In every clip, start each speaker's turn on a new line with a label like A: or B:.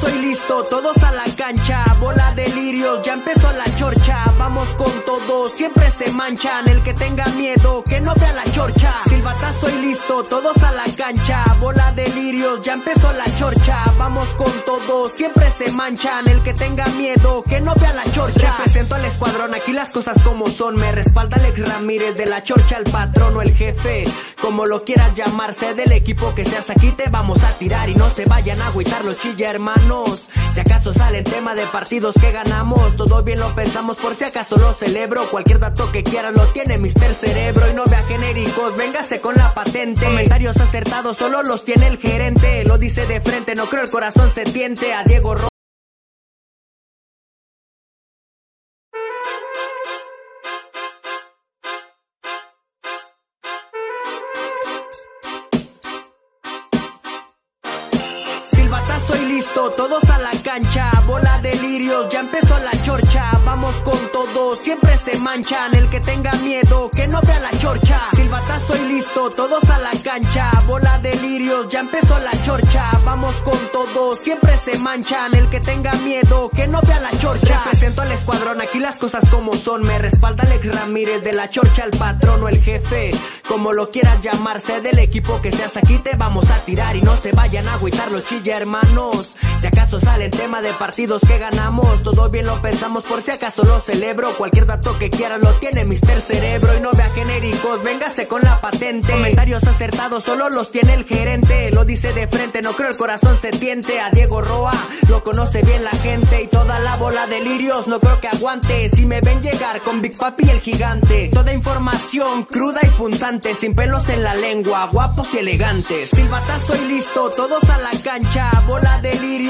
A: Silbatazo y listo, todos a la cancha. Bola de lirios, ya empezó la. Vamos con todo, siempre se manchan. El que tenga miedo, que no vea la chorcha. Silbatazo y listo, todos a la cancha. Bola de lirios, ya empezó la chorcha. Vamos con todo, siempre se manchan. El que tenga miedo, que no vea la chorcha. Presento al escuadrón, aquí las cosas como son. Me respalda Alex Ramírez de la chorcha, el patrón o el jefe. Como lo quieras llamarse, del equipo que seas aquí te vamos a tirar y no se vayan a agüitar los chilla hermanos. Si acaso salen tema de partidos que ganamos, todo bien lo pensamos por si acaso lo celebro. Cualquier dato que quieran lo tiene Mister Cerebro y no vea genéricos, véngase con la patente. Comentarios acertados solo los tiene el gerente, lo dice de frente, no creo el corazón se tiente a Diego Ro listo, todos a la cancha. Bola de lirios, ya empezó la chorcha. Vamos con todo, siempre se manchan. El que tenga miedo, que no vea la chorcha. Silbatazo y listo, todos a la cancha. Bola de lirios, ya empezó la chorcha. Vamos con todo, siempre se manchan. El que tenga miedo, que no vea la chorcha. Presento al escuadrón, aquí las cosas como son. Me respalda Alex Ramírez de la chorcha, el patrón o el jefe. Como lo quieras llamarse, del equipo que seas aquí te vamos a tirar y no se vayan a agüitar los chilla hermanos. Si acaso salen tema de partidos que ganamos, todo bien lo pensamos por si acaso lo celebro. Cualquier dato que quieran lo tiene Mister Cerebro y no vea genéricos, véngase con la patente. Comentarios acertados solo los tiene el gerente, lo dice de frente, no creo el corazón se tiente. A Diego Roa lo conoce bien la gente y toda la bola de lirios no creo que aguante. Si me ven llegar con Big Papi el gigante, toda información cruda y punzante, sin pelos en la lengua, guapos y elegantes. Silbatazo y listo, todos a la cancha, bola de lirios,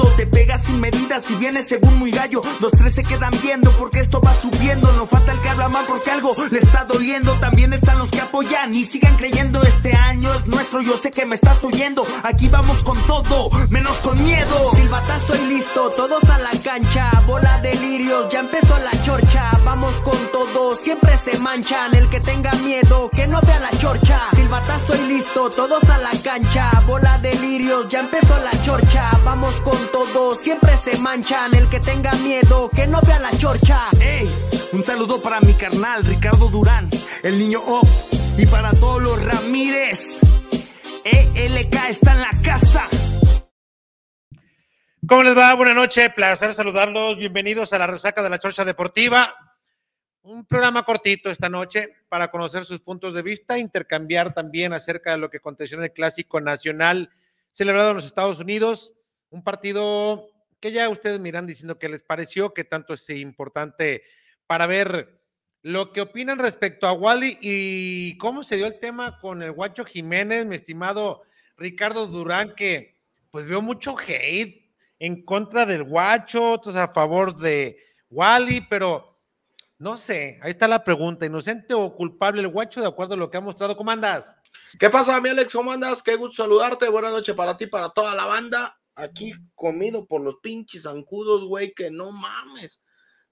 B: Te pegas sin medidas y vienes según muy gallo. Los tres se quedan viendo porque esto va subiendo. No falta el que habla mal porque algo le está doliendo. También están los que apoyan y sigan creyendo. Este año es nuestro, yo sé que me estás oyendo. Aquí vamos con todo, menos con miedo.
A: Silbatazo y listo, todos a la cancha. Bola de lirios, ya empezó la chorcha. Vamos con todo, siempre se manchan. El que tenga miedo, que no vea la chorcha. Silbatazo y listo, todos a la cancha. Bola de lirios, ya empezó la chorcha. Vamos con todo, siempre se manchan. El que tenga miedo, que no vea la chorcha.
B: Ey, un saludo para mi carnal Ricardo Durán, el niño O. Y para todos los Ramírez. ELK está en la casa.
C: ¿Cómo les va? Buenas noches, placer saludarlos. Bienvenidos a la resaca de la Chorcha Deportiva. Un programa cortito esta noche para conocer sus puntos de vista, intercambiar también acerca de lo que aconteció en el Clásico Nacional celebrado en los Estados Unidos. Un partido que ya ustedes miran diciendo que les pareció, que tanto es importante para ver lo que opinan respecto a Wally y cómo se dio el tema con el Guacho Jiménez, mi estimado Ricardo Durán, que pues veo mucho hate en contra del Guacho, otros a favor de Wally, pero no sé, ahí está la pregunta, inocente o culpable el Guacho de acuerdo a lo que ha mostrado. ¿Cómo andas?
D: ¿Qué pasa, mi Alex? ¿Cómo andas? Qué gusto saludarte. Buenas noches para ti, para toda la banda. Aquí comido por los pinches zancudos, güey, que no mames.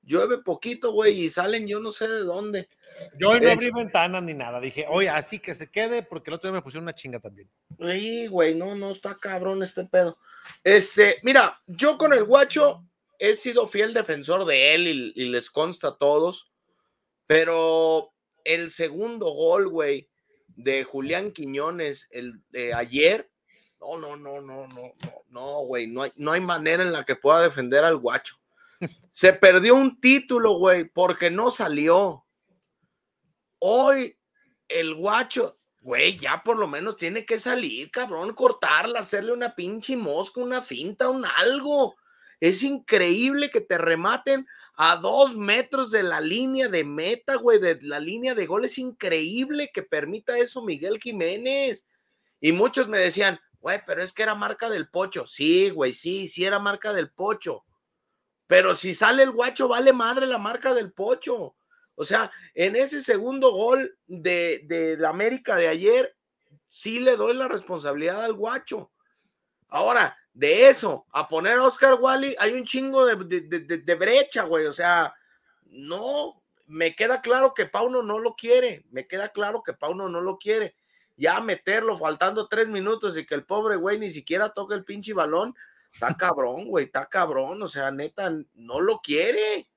D: Llueve poquito, güey, y salen yo no sé de dónde.
C: Yo hoy no abrí ventanas ni nada. Dije, oye, así que se quede, porque el otro día me pusieron una chinga también.
D: Sí, güey, no, no está cabrón este pedo. Este, mira, yo con el guacho he sido fiel defensor de él y, y les consta a todos, pero el segundo gol, güey, de Julián Quiñones el de ayer, no, no, no, no, no, no, no, güey, no hay, no hay manera en la que pueda defender al guacho. Se perdió un título, güey, porque no salió. Hoy el guacho, güey, ya por lo menos tiene que salir, cabrón, cortarla, hacerle una pinche mosca, una finta, un algo. Es increíble que te rematen a dos metros de la línea de meta, güey, de la línea de gol. Es increíble que permita eso Miguel Jiménez. Y muchos me decían, Güey, pero es que era marca del pocho. Sí, güey, sí, sí era marca del pocho. Pero si sale el guacho, vale madre la marca del pocho. O sea, en ese segundo gol de, de la América de ayer, sí le doy la responsabilidad al guacho. Ahora, de eso, a poner a Oscar Wally, hay un chingo de, de brecha, güey. O sea, no, me queda claro que Pauno no lo quiere. Me queda claro que Pauno no lo quiere ya meterlo faltando tres minutos y que el pobre güey ni siquiera toque el pinche balón, está cabrón, güey, está cabrón, o sea, neta, no lo quiere.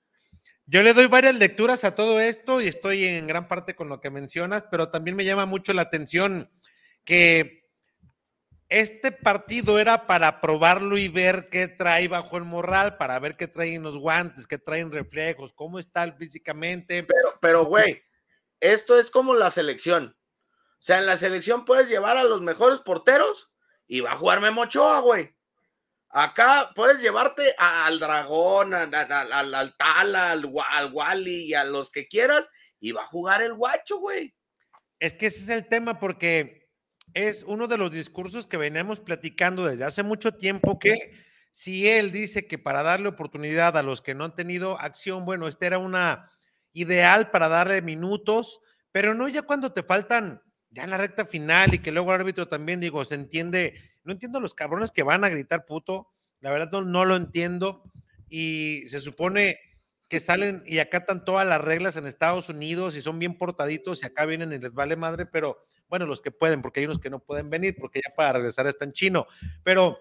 C: Yo le doy varias lecturas a todo esto y estoy en gran parte con lo que mencionas, pero también me llama mucho la atención que este partido era para probarlo y ver qué trae bajo el morral, para ver qué traen los guantes, qué traen reflejos, cómo está físicamente.
D: Pero, pero, güey, esto es como la selección. O sea, en la selección puedes llevar a los mejores porteros y va a jugar Memo Ochoa, güey. Acá puedes llevarte al Dragón, al, al, Tala, al, al Wally y a los que quieras y va a jugar el guacho, güey.
C: Es que ese es el tema porque es uno de los discursos que veníamos platicando desde hace mucho tiempo que si él dice que para darle oportunidad a los que no han tenido acción, bueno, este era una ideal para darle minutos, pero no ya cuando te faltan ya en la recta final y que luego el árbitro también, digo, se entiende, no entiendo los cabrones que van a gritar puto, la verdad no, lo entiendo y se supone que salen y acatan todas las reglas en Estados Unidos y son bien portaditos y acá vienen y les vale madre, pero bueno, los que pueden, porque hay unos que no pueden venir porque ya para regresar están chino, pero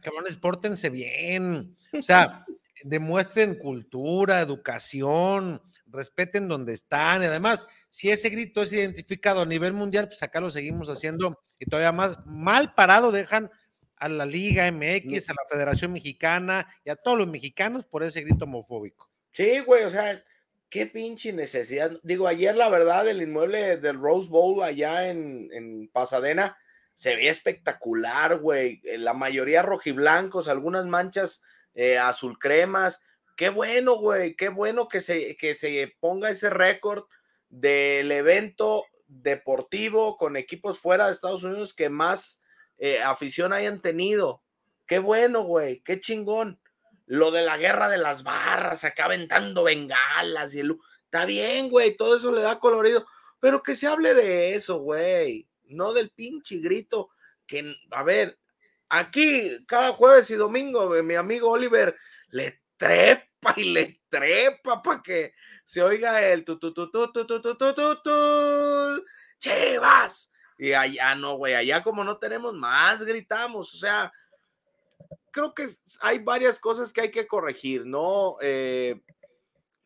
C: cabrones, pórtense bien, o sea, demuestren cultura, educación, respeten donde están. Y además, si ese grito es identificado a nivel mundial, pues acá lo seguimos haciendo y todavía más mal parado dejan a la Liga MX, a la Federación Mexicana y a todos los mexicanos por ese grito homofóbico.
D: Sí, güey, o sea, qué pinche necesidad. Digo, ayer la verdad, el inmueble del Rose Bowl allá en, en Pasadena se ve espectacular, güey. La mayoría rojiblancos, algunas manchas eh, azul cremas. Qué bueno, güey, qué bueno que se, que se ponga ese récord del evento deportivo con equipos fuera de Estados Unidos que más eh, afición hayan tenido. Qué bueno, güey, qué chingón. Lo de la guerra de las barras, acá aventando bengalas y el... Está bien, güey, todo eso le da colorido, pero que se hable de eso, güey, no del pinche grito que, a ver, Aquí, cada jueves y domingo, mi amigo Oliver le trepa y le trepa para que se oiga el tu tu tu tu tu tu tu tu tu Chivas. Y allá no, güey, allá como no tenemos más, gritamos. O sea, creo que hay varias cosas que hay que corregir, ¿no? Eh,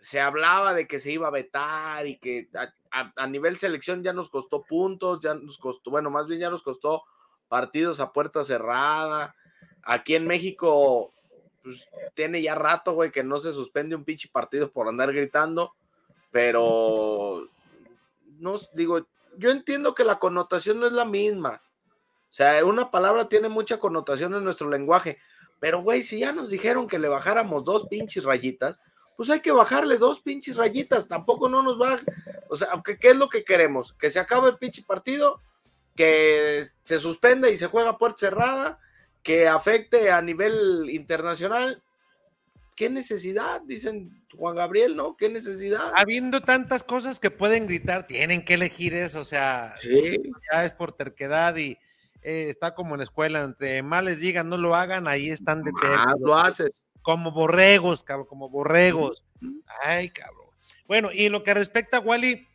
D: se hablaba de que se iba a vetar y que a, a, nivel selección ya nos costó puntos, ya nos costó, bueno, más bien ya nos costó partidos a puerta cerrada. Aquí en México, pues, tiene ya rato, güey, que no se suspende un pinche partido por andar gritando, pero no digo, yo entiendo que la connotación no es la misma. O sea, una palabra tiene mucha connotación en nuestro lenguaje, pero güey, si ya nos dijeron que le bajáramos dos pinches rayitas, pues hay que bajarle dos pinches rayitas, tampoco no nos va, o sea, ¿qué, qué es lo que queremos? ¿Que se acabe el pinche partido? Que se suspende y se juega puerta cerrada, que afecte a nivel internacional. ¿Qué necesidad? Dicen Juan Gabriel, ¿no? ¿Qué necesidad?
C: Habiendo tantas cosas que pueden gritar, tienen que elegir eso, o sea, ya es por terquedad y eh, está como en la escuela, entre más les digan no lo hagan, ahí están de
D: Ah, lo haces.
C: Como borregos, cabrón, como borregos. Ay, cabrón. Bueno, y en lo que respecta a Wally,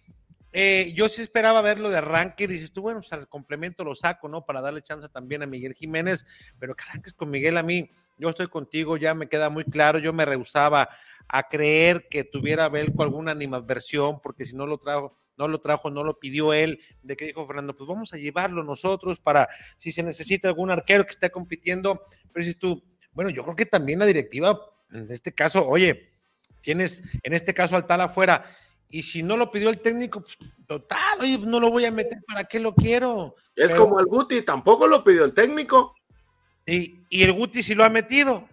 C: eh, yo sí esperaba verlo de arranque, dices tú, bueno, pues al complemento lo saco, ¿no? Para darle chance también a Miguel Jiménez, pero arranques con Miguel a mí, yo estoy contigo, ya me queda muy claro, yo me rehusaba a creer que tuviera Belco alguna animadversión, porque si no lo trajo, no lo trajo, no lo pidió él, de que dijo Fernando, pues vamos a llevarlo nosotros para si se necesita algún arquero que esté compitiendo, pero dices tú, bueno, yo creo que también la directiva, en este caso, oye, tienes en este caso al tal afuera, y si no lo pidió el técnico, pues total, oye, no lo voy a meter, ¿para qué lo quiero?
D: Es como el Guti, tampoco lo pidió el técnico.
C: Y, el Guti sí lo ha metido.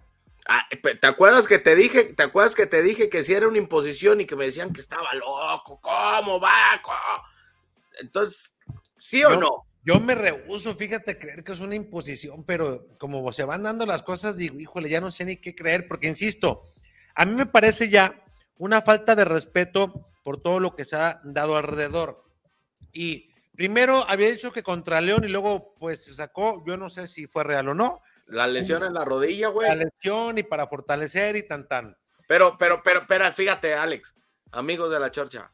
D: Ah, ¿Te acuerdas que te dije, te acuerdas que te dije que si era una imposición y que me decían que estaba loco, ¿cómo va? Entonces, ¿sí o no?
C: Yo me rehuso, fíjate, creer que es una imposición, pero como se van dando las cosas, digo, híjole, ya no sé ni qué creer, porque insisto, a mí me parece ya una falta de respeto por todo lo que se ha dado alrededor. Y primero había dicho que contra León y luego pues se sacó, yo no sé si fue real o no.
D: La lesión en la rodilla, güey.
C: La lesión y para fortalecer y tan tan.
D: Pero, pero, pero, pero, fíjate, Alex, amigos de la chorcha,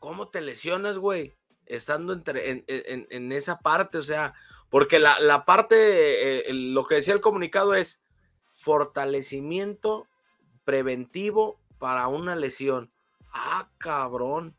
D: ¿cómo te lesionas, güey? Estando entre, en, esa parte, o sea, porque la, parte, eh, lo que decía el comunicado es fortalecimiento preventivo para una lesión. Ah, cabrón.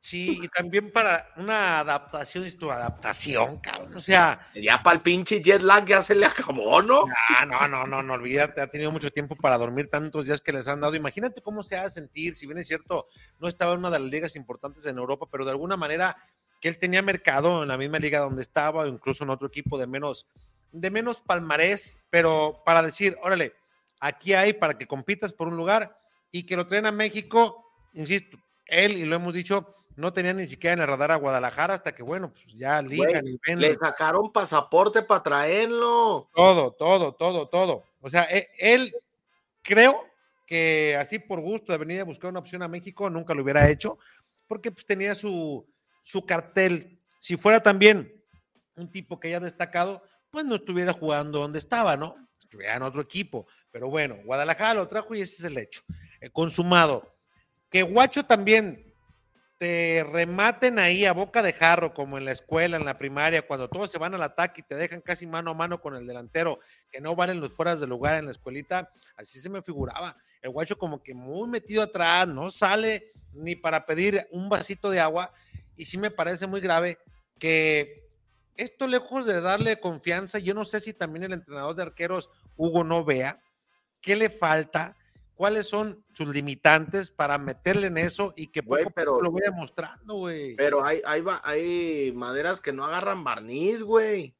C: Sí, y también para una adaptación, es tu adaptación, cabrón. O sea.
D: Ya para el pinche jet lag ya se le acabó, ¿no?
C: Ah, no, no, no, no, olvídate, ha tenido mucho tiempo para dormir tantos días que les han dado. Imagínate cómo se ha de sentir, si bien es cierto, no estaba en una de las ligas importantes en Europa, pero de alguna manera que él tenía mercado en la misma liga donde estaba, o incluso en otro equipo de menos, de menos palmarés, pero para decir, órale, aquí hay para que compitas por un lugar y que lo traen a México, insisto, él, y lo hemos dicho, no tenía ni siquiera en el radar a Guadalajara hasta que, bueno, pues ya ligan y
D: ven. Le sacaron pasaporte para traerlo.
C: Todo, todo, todo, todo. O sea, e, él, creo que así por gusto de venir a buscar una opción a México nunca lo hubiera hecho, porque pues tenía su, su cartel. Si fuera también un tipo que ya destacado, pues no estuviera jugando donde estaba, ¿no? Estuviera en otro equipo. Pero bueno, Guadalajara lo trajo y ese es el hecho. Eh, consumado. Que Guacho también te rematen ahí a boca de jarro, como en la escuela, en la primaria, cuando todos se van al ataque y te dejan casi mano a mano con el delantero, que no valen los fueras de lugar en la escuelita, así se me figuraba. El guacho como que muy metido atrás, no sale ni para pedir un vasito de agua, y sí me parece muy grave que esto lejos de darle confianza, yo no sé si también el entrenador de arqueros, Hugo, no vea qué le falta, cuáles son sus limitantes para meterle en eso y que poco pero, lo vaya mostrando, güey.
D: Pero hay, hay, hay maderas que no agarran barniz, güey.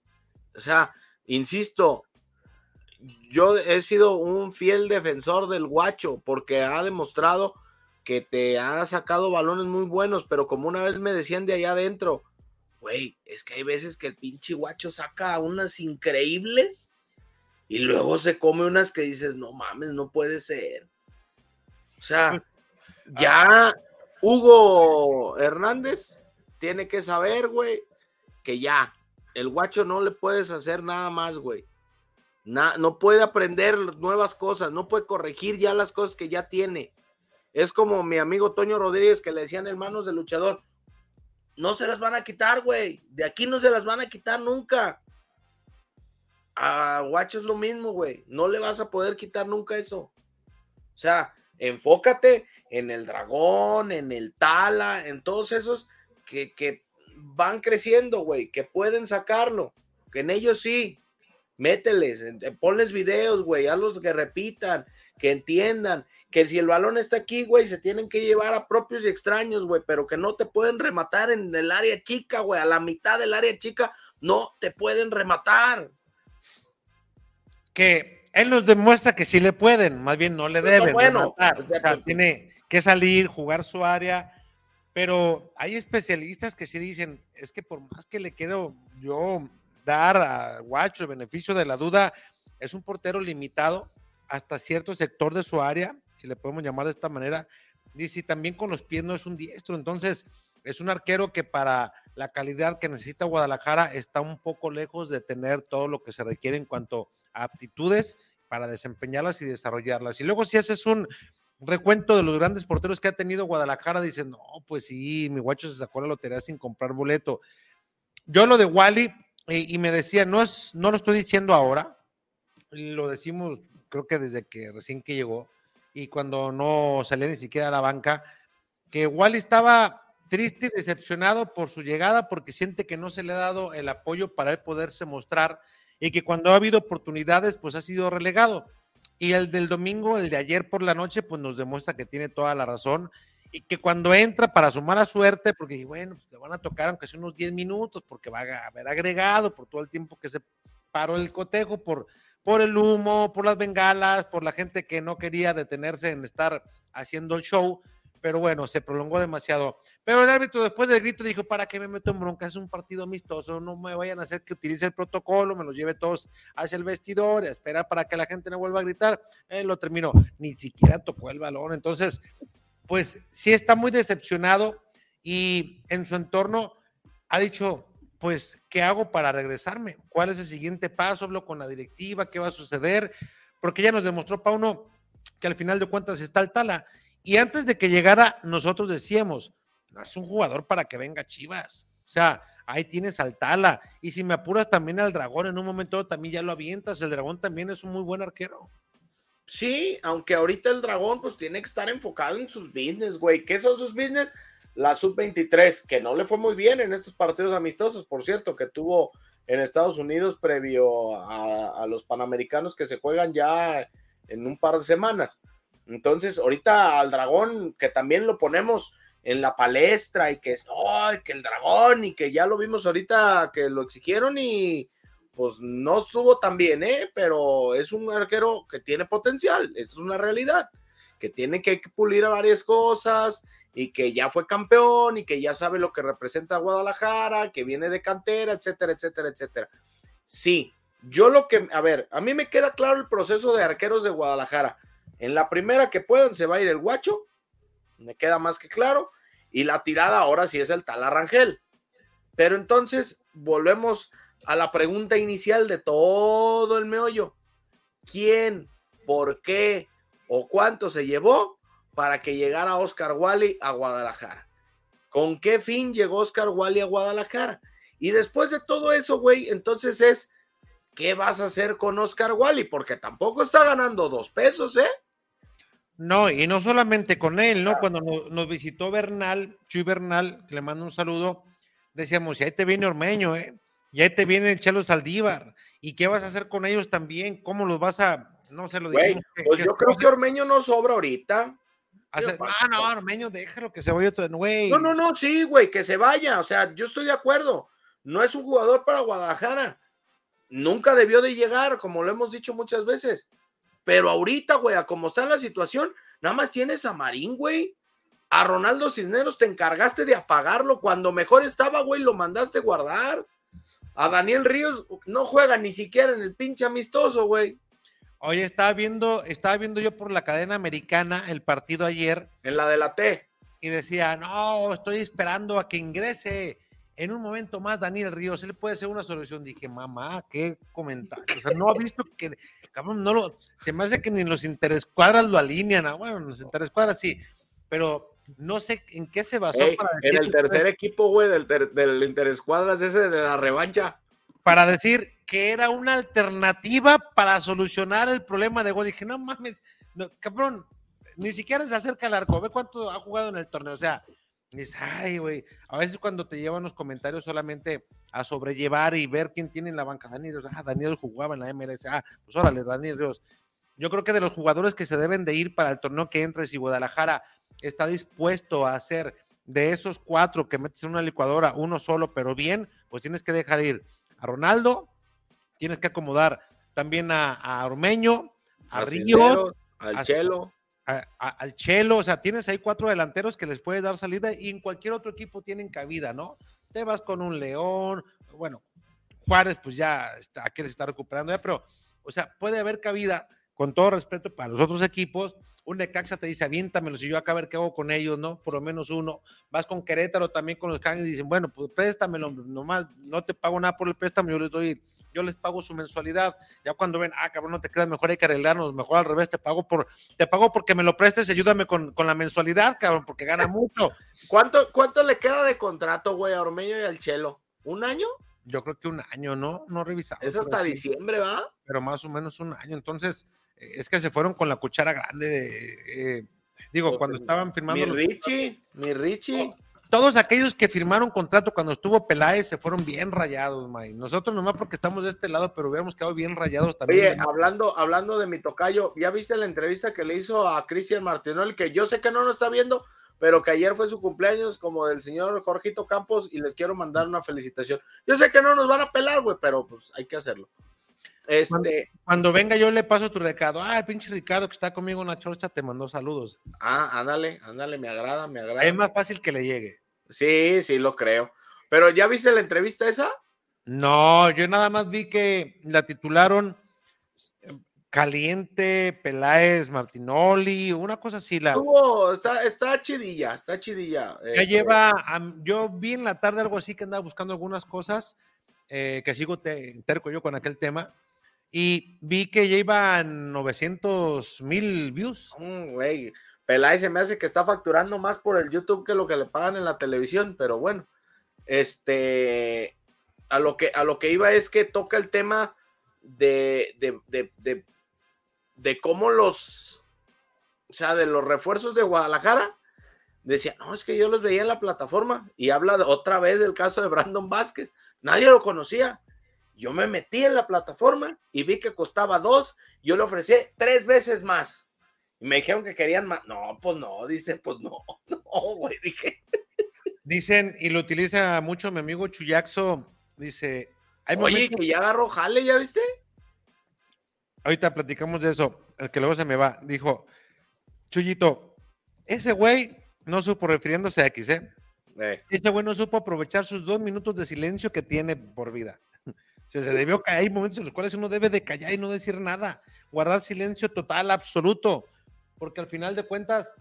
D: O sea, insisto, yo he sido un fiel defensor del guacho porque ha demostrado que te ha sacado balones muy buenos, pero como una vez me decían de allá adentro, güey, es que hay veces que el pinche guacho saca unas increíbles y luego se come unas que dices, no mames, no puede ser. O sea, ya Hugo Hernández tiene que saber, güey, que ya, el guacho no le puedes hacer nada más, güey. no puede aprender nuevas cosas, no puede corregir ya las cosas que ya tiene. Es como mi amigo Toño Rodríguez que le decían hermanos de luchador, no se las van a quitar, güey. De aquí no se las van a quitar nunca a Guacho es lo mismo, güey. No le vas a poder quitar nunca eso. O sea, enfócate en el dragón, en el tala, en todos esos que, que van creciendo, güey, que pueden sacarlo. Que en ellos sí. Mételes, ponles videos, güey, hazlos que repitan, que entiendan, que si el balón está aquí, güey, se tienen que llevar a propios y extraños, güey, pero que no te pueden rematar en el área chica, güey, a la mitad del área chica, no te pueden rematar
C: que él nos demuestra que sí le pueden, más bien no le pues deben. Bueno, o sea, tiene que salir, jugar su área, pero hay especialistas que sí dicen, es que por más que le quiero yo dar a Guacho el beneficio de la duda, es un portero limitado hasta cierto sector de su área, si le podemos llamar de esta manera, dice, también con los pies no es un diestro, entonces es un arquero que para la calidad que necesita Guadalajara está un poco lejos de tener todo lo que se requiere en cuanto a aptitudes para desempeñarlas y desarrollarlas. Y luego si haces un recuento de los grandes porteros que ha tenido Guadalajara, dicen, no, pues sí, mi guacho se sacó la lotería sin comprar boleto. Yo lo de Wally, y, me decía, no, es, no lo estoy diciendo ahora, lo decimos creo que desde que recién que llegó y cuando no salía ni siquiera a la banca, que Wally estaba triste y decepcionado por su llegada porque siente que no se le ha dado el apoyo para él poderse mostrar y que cuando ha habido oportunidades pues ha sido relegado. Y el del domingo, el de ayer por la noche, pues nos demuestra que tiene toda la razón y que cuando entra para su mala suerte, porque bueno, pues, le van a tocar aunque sea unos 10 minutos, porque va a haber agregado por todo el tiempo que se paró el cotejo, por, por el humo, por las bengalas, por la gente que no quería detenerse en estar haciendo el show, pero bueno, se prolongó demasiado. Pero el árbitro después del grito dijo, ¿para qué me meto en bronca? Es un partido amistoso, no me vayan a hacer que utilice el protocolo, me los lleve todos hacia el vestidor, a esperar para que la gente no vuelva a gritar. Él lo terminó, ni siquiera tocó el balón. Entonces, pues sí está muy decepcionado y en su entorno ha dicho, pues, ¿qué hago para regresarme? ¿Cuál es el siguiente paso? Hablo con la directiva, ¿qué va a suceder? Porque ya nos demostró Pauno que al final de cuentas está el Tala y antes de que llegara, nosotros decíamos, no es un jugador para que venga Chivas. O sea, ahí tienes al Tala. Y si me apuras también al Dragón, en un momento también ya lo avientas. El Dragón también es un muy buen arquero.
D: Sí, aunque ahorita el Dragón pues tiene que estar enfocado en sus business, güey. ¿Qué son sus business? La sub-23, que no le fue muy bien en estos partidos amistosos, por cierto, que tuvo en Estados Unidos previo a, a los Panamericanos que se juegan ya en un par de semanas. Entonces, ahorita al dragón, que también lo ponemos en la palestra y que es, ¡ay, que el dragón! Y que ya lo vimos ahorita que lo exigieron y pues no estuvo tan bien, ¿eh? Pero es un arquero que tiene potencial, es una realidad, que tiene que pulir a varias cosas y que ya fue campeón y que ya sabe lo que representa Guadalajara, que viene de cantera, etcétera, etcétera, etcétera. Sí, yo lo que, a ver, a mí me queda claro el proceso de arqueros de Guadalajara en la primera que puedan se va a ir el guacho, me queda más que claro, y la tirada ahora sí es el tal Arrangel. Pero entonces volvemos a la pregunta inicial de todo el meollo. ¿Quién, por qué o cuánto se llevó para que llegara Oscar Wally a Guadalajara? ¿Con qué fin llegó Oscar Wally a Guadalajara? Y después de todo eso, güey, entonces es, ¿qué vas a hacer con Oscar Wally? Porque tampoco está ganando dos pesos, ¿eh?
C: No, y no solamente con él, ¿no? Cuando nos, visitó Bernal, Chuy Bernal, que le mando un saludo, decíamos, y ahí te viene Ormeño, ¿eh? Y ahí te viene el Chelo Saldívar. ¿Y qué vas a hacer con ellos también? ¿Cómo los vas a.? No se lo
D: digo. Pues yo creo que Ormeño no sobra ahorita.
C: ah, no, Ormeño, déjalo que se vaya otro, güey.
D: No, no, no, sí, güey, que se vaya. O sea, yo estoy de acuerdo. No es un jugador para Guadalajara. Nunca debió de llegar, como lo hemos dicho muchas veces. Pero ahorita, güey, a como está la situación, nada más tienes a Marín, güey. A Ronaldo Cisneros te encargaste de apagarlo. Cuando mejor estaba, güey, lo mandaste guardar. A Daniel Ríos no juega ni siquiera en el pinche amistoso, güey.
C: Oye, estaba viendo, estaba viendo yo por la cadena americana el partido ayer.
D: En la de la T.
C: Y decía, no, estoy esperando a que ingrese en un momento más Daniel Ríos, él puede ser una solución. Dije, mamá, qué comentario. O sea, no ha visto que, cabrón, no lo, se me hace que ni los interescuadras lo alinean. Ah, bueno, los interescuadras sí, pero no sé en qué se basó
D: para decir. En el tercer equipo, güey, del, del interescuadras, ese de la revancha.
C: Para decir que era una alternativa para solucionar el problema de gol. Dije, no mames, cabrón, ni siquiera se acerca al arco. Ve cuánto ha jugado en el torneo. O sea, dices, ay, güey, a veces cuando te llevan los comentarios solamente a sobrellevar y ver quién tiene en la banca, Daniel ah, Daniel jugaba en la MLS, ah, pues órale, Daniel Ríos. Yo creo que de los jugadores que se deben de ir para el torneo que entre, si Guadalajara está dispuesto a hacer de esos cuatro que metes en una licuadora, uno solo, pero bien, pues tienes que dejar ir a Ronaldo, tienes que acomodar también a, a Ormeño, a, Ríos,
D: al Chelo
C: al Chelo, o sea, tienes ahí cuatro delanteros que les puedes dar salida y en cualquier otro equipo tienen cabida, ¿no? Te vas con un León, bueno, Juárez pues ya está, aquí se está recuperando ya, pero, o sea, puede haber cabida, con todo respeto para los otros equipos, un Necaxa te dice, aviéntamelo, si yo acá ver qué hago con ellos, ¿no? Por lo menos uno. Vas con Querétaro también con los Cangres y dicen, bueno, pues préstamelo, nomás no te pago nada por el préstamo, yo les doy yo les pago su mensualidad. Ya cuando ven, ah, cabrón, no te creas, mejor hay que arreglarnos, mejor al revés, te pago por, te pago porque me lo prestes, ayúdame con, la mensualidad, cabrón, porque gana mucho.
D: ¿Cuánto, cuánto le queda de contrato, güey, a Ormeño y al Chelo? ¿Un año?
C: Yo creo que un año, ¿no? No revisamos.
D: Es hasta diciembre, ¿va?
C: Pero más o menos un año. Entonces, es que se fueron con la cuchara grande de, eh, digo, cuando estaban firmando.
D: Mi Richie, mi Richie
C: todos aquellos que firmaron contrato cuando estuvo Peláez se fueron bien rayados, May. Nosotros nomás porque estamos de este lado, pero hubiéramos quedado bien rayados también.
D: Oye, hablando, hablando de mi tocayo, ¿ya viste la entrevista que le hizo a Cristian Martinol? Que yo sé que no lo está viendo, pero que ayer fue su cumpleaños como del señor Jorgito Campos y les quiero mandar una felicitación. Yo sé que no nos van a pelar, güey, pero pues hay que hacerlo. Este.
C: Cuando, venga, yo le paso tu recado. Ah, el pinche Ricardo que está conmigo en la chorcha te mandó saludos.
D: Ah, ándale, ándale, me agrada, me agrada.
C: Es más fácil que le llegue.
D: Sí, sí, lo creo. Pero ¿ya viste la entrevista esa?
C: No, yo nada más vi que la titularon Caliente, Peláez, Martinoli, una cosa así. La...
D: está, está chidilla, está chidilla.
C: Ya este. lleva, yo vi en la tarde algo así que andaba buscando algunas cosas, eh, que sigo te, terco yo con aquel tema, y vi que ya iba 900 mil views.
D: Mm, güey, Peláez se me hace que está facturando más por el YouTube que lo que le pagan en la televisión, pero bueno, este, a lo que, a lo que iba es que toca el tema de, de, de, de, cómo los, o sea, de los refuerzos de Guadalajara, decía, no, es que yo los veía en la plataforma y habla otra vez del caso de Brandon Vázquez, nadie lo conocía. Yo me metí en la plataforma y vi que costaba dos, yo le ofrecí tres veces más. Y me dijeron que querían más. No, pues no, dice, pues no, no, güey, dije.
C: Dicen, y lo utiliza mucho mi amigo Chuyaxo, dice,
D: hay Oye, que ya agarró jale, ¿ya viste?
C: Ahorita platicamos de eso, el que luego se me va. Dijo, Chuyito, ese güey no supo, refiriéndose a X, ¿eh? eh. Ese güey no supo aprovechar sus dos minutos de silencio que tiene por vida. Se, se debió caer, hay momentos en los cuales uno debe de callar y no decir nada, guardar silencio total, absoluto, porque al final de cuentas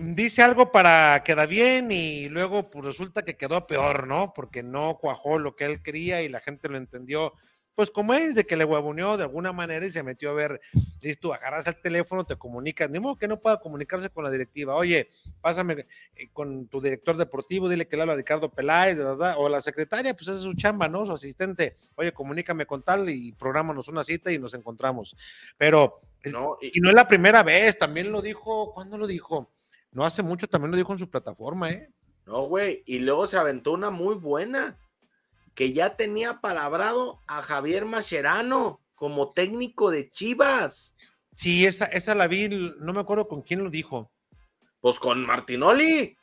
C: dice algo para quedar bien y luego pues resulta que quedó peor, ¿no? Porque no cuajó lo que él quería y la gente lo entendió, pues como es, de que le huevoneó de alguna manera y se metió a ver, listo, agarras el teléfono, te comunicas, ni modo que no pueda comunicarse con la directiva, oye, pásame eh, con tu director deportivo, dile que le habla a Ricardo Peláez, o la secretaria, pues esa es su chamba, ¿no? Su asistente, oye, comunícame con tal y programanos una cita y nos encontramos. Pero, no, y, y no es la primera vez, también lo dijo, ¿cuándo lo dijo? No hace mucho también lo dijo en su plataforma, ¿eh?
D: No, güey. Y luego se aventó una muy buena, que ya tenía palabrado a Javier Mascherano como técnico de Chivas.
C: Sí, esa, esa la vi, no me acuerdo con quién lo dijo.
D: Pues con Martinoli.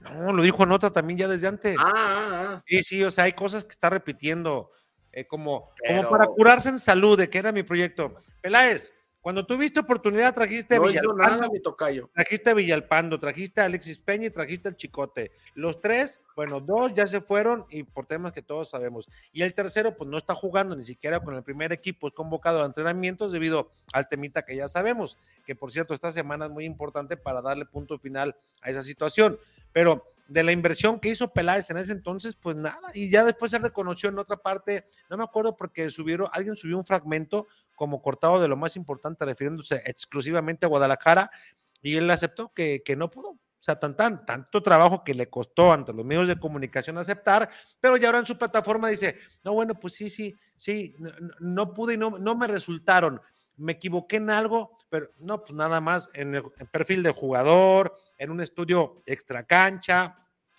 C: No, lo dijo en otra también ya desde antes.
D: Ah, ah, ah.
C: Sí, sí, o sea, hay cosas que está repitiendo, eh, como, como para curarse en salud, de que era mi proyecto. Peláez, cuando tuviste oportunidad, trajiste
D: a Villalpando, mi tocayo.
C: trajiste a Villalpando, trajiste a Alexis Peña y trajiste al Chicote. Los tres, bueno, dos ya se fueron y por temas que todos sabemos. Y el tercero, pues no está jugando ni siquiera con el primer equipo, es convocado a entrenamientos debido al temita que ya sabemos, que por cierto, esta semana es muy importante para darle punto final a esa situación. Pero de la inversión que hizo Peláez en ese entonces, pues nada, y ya después se reconoció en otra parte, no me acuerdo porque subieron, alguien subió un fragmento como cortado de lo más importante, refiriéndose exclusivamente a Guadalajara, y él aceptó que, que no pudo. O sea, tan, tan, tanto trabajo que le costó ante los medios de comunicación aceptar, pero ya ahora en su plataforma dice, no, bueno, pues sí, sí, sí, no, pude y no, no me resultaron. Me equivoqué en algo, pero no, pues nada más en el perfil del jugador, en un estudio extra cancha,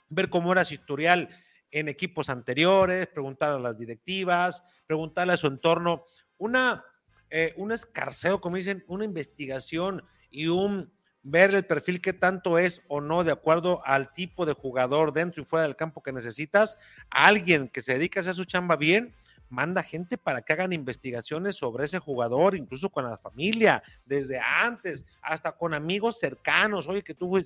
C: ver cómo era su historial en equipos anteriores, preguntar a las directivas, preguntarle a su entorno. Una, eh, un escarceo, como dicen, una investigación y un ver el perfil que tanto es o no de acuerdo al tipo de jugador dentro y fuera del campo que necesitas, alguien que se dedica a hacer su chamba bien, manda gente para que hagan investigaciones sobre ese jugador, incluso con la familia, desde antes, hasta con amigos cercanos, oye, que tú,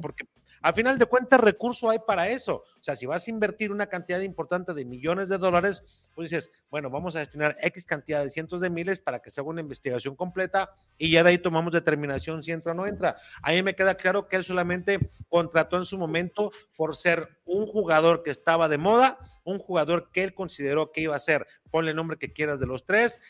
C: porque al final de cuentas, recurso hay para eso. O sea, si vas a invertir una cantidad importante de millones de dólares, pues dices, bueno, vamos a destinar X cantidad de cientos de miles para que se haga una investigación completa y ya de ahí tomamos determinación si entra o no entra. A mí me queda claro que él solamente contrató en su momento por ser un jugador que estaba de moda, un jugador que él consideró que iba a ser, ponle el nombre que quieras de los tres,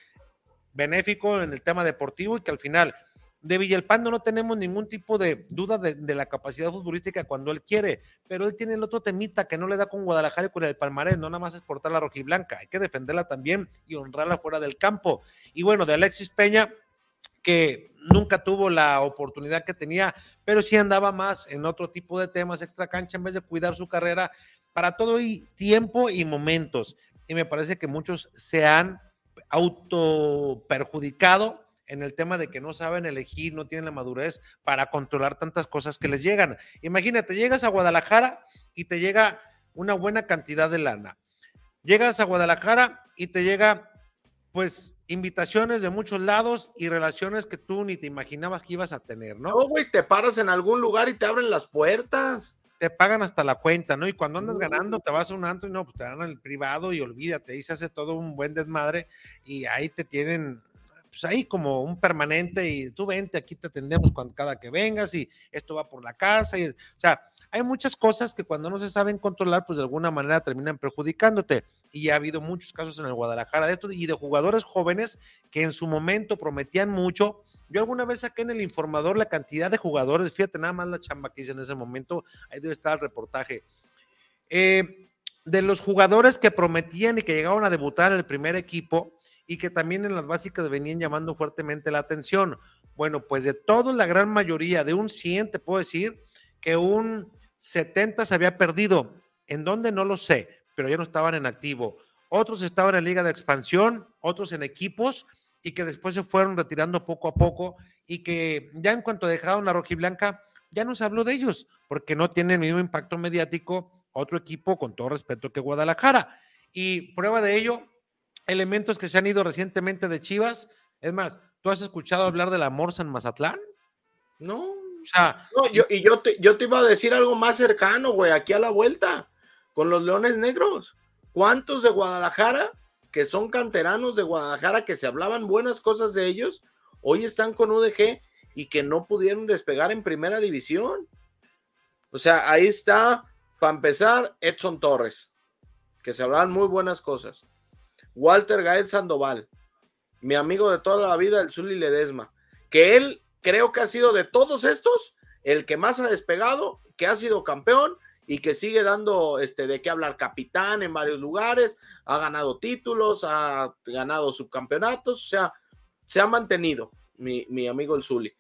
C: benéfico en el tema deportivo y que al final de Villalpando no tenemos ningún tipo de duda de, la capacidad futbolística cuando él quiere, pero él tiene el otro temita que no le da con Guadalajara y con el Palmarés, no nada más es portar la rojiblanca, hay que defenderla también y honrarla fuera del campo. Y bueno, de Alexis Peña, que nunca tuvo la oportunidad que tenía, pero sí andaba más en otro tipo de temas extra cancha en vez de cuidar su carrera para todo y tiempo y momentos. Y me parece que muchos se han auto perjudicado en el tema de que no saben elegir, no tienen la madurez para controlar tantas cosas que les llegan. Imagínate, llegas a Guadalajara y te llega una buena cantidad de lana. Llegas a Guadalajara y te llega pues invitaciones de muchos lados y relaciones que tú ni te imaginabas que ibas a tener, ¿no?
D: No, güey, te paras en algún lugar y te abren las puertas.
C: Te pagan hasta la cuenta, ¿no? Y cuando andas ganando, te vas a un antro y no, pues te dan el privado y olvídate, ahí se hace todo un buen desmadre y ahí te tienen, pues ahí como un permanente y tú vente, aquí te atendemos cuando cada que vengas y esto va por la casa y, o sea, hay muchas cosas que cuando no se saben controlar, pues de alguna manera terminan perjudicándote. Y ha habido muchos casos en el Guadalajara de esto y de jugadores jóvenes que en su momento prometían mucho. Yo alguna vez saqué en el informador la cantidad de jugadores, fíjate nada más la chamba que hice en ese momento, ahí debe estar el reportaje. Eh, de los jugadores que prometían y que llegaron a debutar en el primer equipo y que también en las básicas venían llamando fuertemente la atención. Bueno, pues de todos, la gran mayoría, de un 100, te puedo decir que un 70 se había perdido. ¿En dónde? No lo sé, pero ya no estaban en activo. Otros estaban en liga de expansión, otros en equipos y que después se fueron retirando poco a poco y que ya en cuanto dejaron la rojiblanca, ya no se habló de ellos porque no tienen el mismo impacto mediático otro equipo con todo respeto que Guadalajara. Y prueba de ello, elementos que se han ido recientemente de Chivas. Es más, ¿tú has escuchado hablar de la Morsa en Mazatlán?
D: No, o sea, yo, y yo te, yo te iba a decir algo más cercano, güey, aquí a la vuelta, con los Leones Negros. ¿Cuántos de Guadalajara, que son canteranos de Guadalajara, que se hablaban buenas cosas de ellos, hoy están con UDG y que no pudieron despegar en primera división? O sea, ahí está, para empezar, Edson Torres, que se hablaban muy buenas cosas. Walter Gael Sandoval, mi amigo de toda la vida, el Zuli Ledesma, que él creo que ha sido de todos estos el que más ha despegado, que ha sido campeón y que sigue dando este de qué hablar capitán en varios lugares, ha ganado títulos, ha ganado subcampeonatos, o sea, se ha mantenido mi, amigo el Zuli.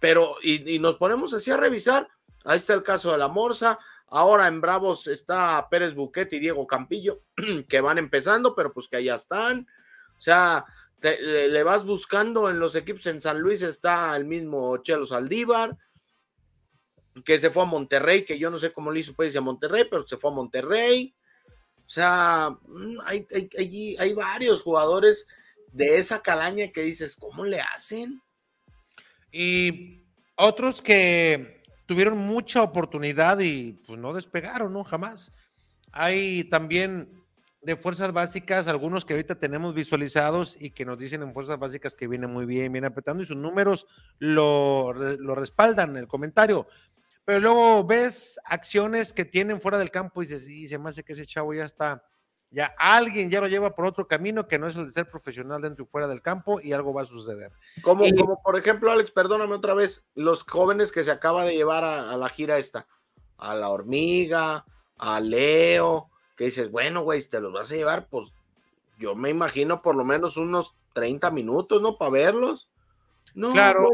D: Pero, y, nos ponemos así a revisar, ahí está el caso de la Morsa, ahora en Bravos está Pérez Buquet y Diego Campillo, que van empezando, pero pues que allá están. O sea, le, vas buscando en los equipos en San Luis está el mismo Chelo Saldívar, que se fue a Monterrey, que yo no sé cómo le hizo pues a Monterrey, pero se fue a Monterrey. O sea, mm, hay, hay, hay, varios jugadores de esa calaña que dices, ¿cómo le hacen?
C: Y otros que tuvieron mucha oportunidad y pues no despegaron, ¿no? Jamás. Hay también de fuerzas básicas, algunos que ahorita tenemos visualizados y que nos dicen en fuerzas básicas que viene muy bien, viene apretando y sus números lo, lo respaldan el comentario. Pero luego ves acciones que tienen fuera del campo y dices, y se me hace que ese chavo ya está, ya alguien ya lo lleva por otro camino que no es el de ser profesional dentro y fuera del campo y algo va a suceder.
D: Como, como por ejemplo, Alex, perdóname otra vez, los jóvenes que se acaba de llevar a, a la gira esta, a la hormiga, a Leo, que dices, bueno, güey, te los vas a llevar, pues yo me imagino por lo menos unos 30 minutos, ¿no? Para verlos. No, claro.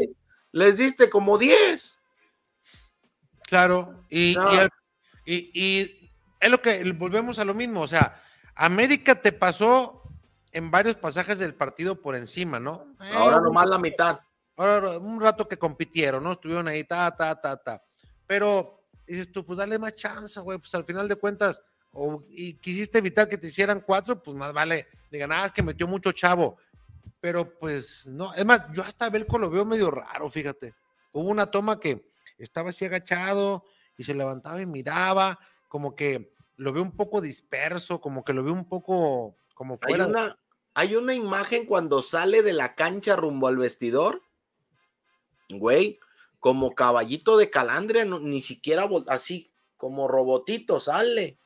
D: les diste como 10.
C: Claro, y, y, es lo que volvemos a lo mismo, o sea, América te pasó en varios pasajes del partido por encima, ¿no?
D: Ahora nomás la mitad.
C: Ahora un rato que compitieron, ¿no? Estuvieron ahí, ta, ta, ta, ta. Pero dices tú, pues dale más chance, güey, pues al final de cuentas, o, y quisiste evitar que te hicieran cuatro, pues más vale, digan, nada, es que metió mucho chavo. Pero pues no, es más, yo hasta Belco lo veo medio raro, fíjate. Hubo una toma que estaba así agachado y se levantaba y miraba, como que lo veo un poco disperso, como que lo veo un poco como fuera.
D: Hay una, hay una imagen cuando sale de la cancha rumbo al vestidor, güey, como caballito de calandria, ni siquiera así, como robotito sale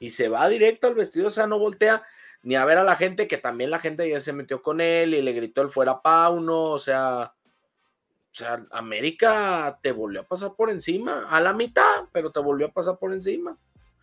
D: y se va directo al vestido, o sea, no voltea ni a ver a la gente, que también la gente ya se metió con él y le gritó el fuera Pauno, o sea, o sea, América te volvió a pasar por encima, a la mitad, pero te volvió a pasar por encima.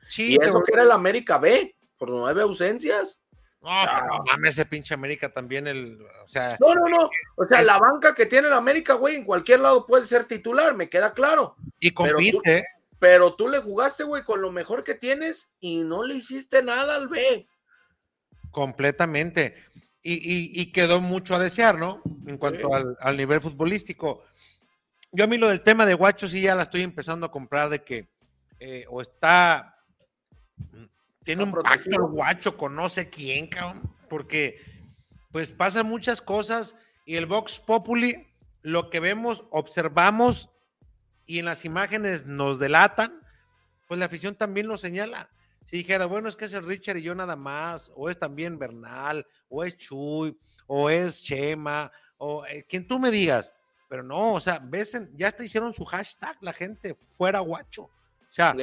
D: Sí, y eso que era el América B, por nueve ausencias.
C: No, pero mames ese pinche América también, el, o sea.
D: No, no, no. O sea, la banca que tiene el América, güey, en cualquier lado puede ser titular, me queda claro.
C: Y compite.
D: Pero tú le jugaste, güey, con lo mejor que tienes y no le hiciste nada al B.
C: Completamente. Y, quedó mucho a desear, ¿no? En cuanto al, nivel futbolístico. Yo a mí lo del tema de Guacho sí ya la estoy empezando a comprar de que eh, o está... Tiene un pacto el Guacho con no sé quién, cabrón, porque pues pasan muchas cosas y el Vox Populi, lo que vemos, observamos y en las imágenes nos delatan, pues la afición también lo señala. Si dijera, bueno, es que es el Richard y yo nada más, o es también Bernal, o es Chuy, o es Chema, o eh, quien tú me digas, pero no, o sea, ves, ya hasta hicieron su hashtag la gente, fuera guacho. O sea,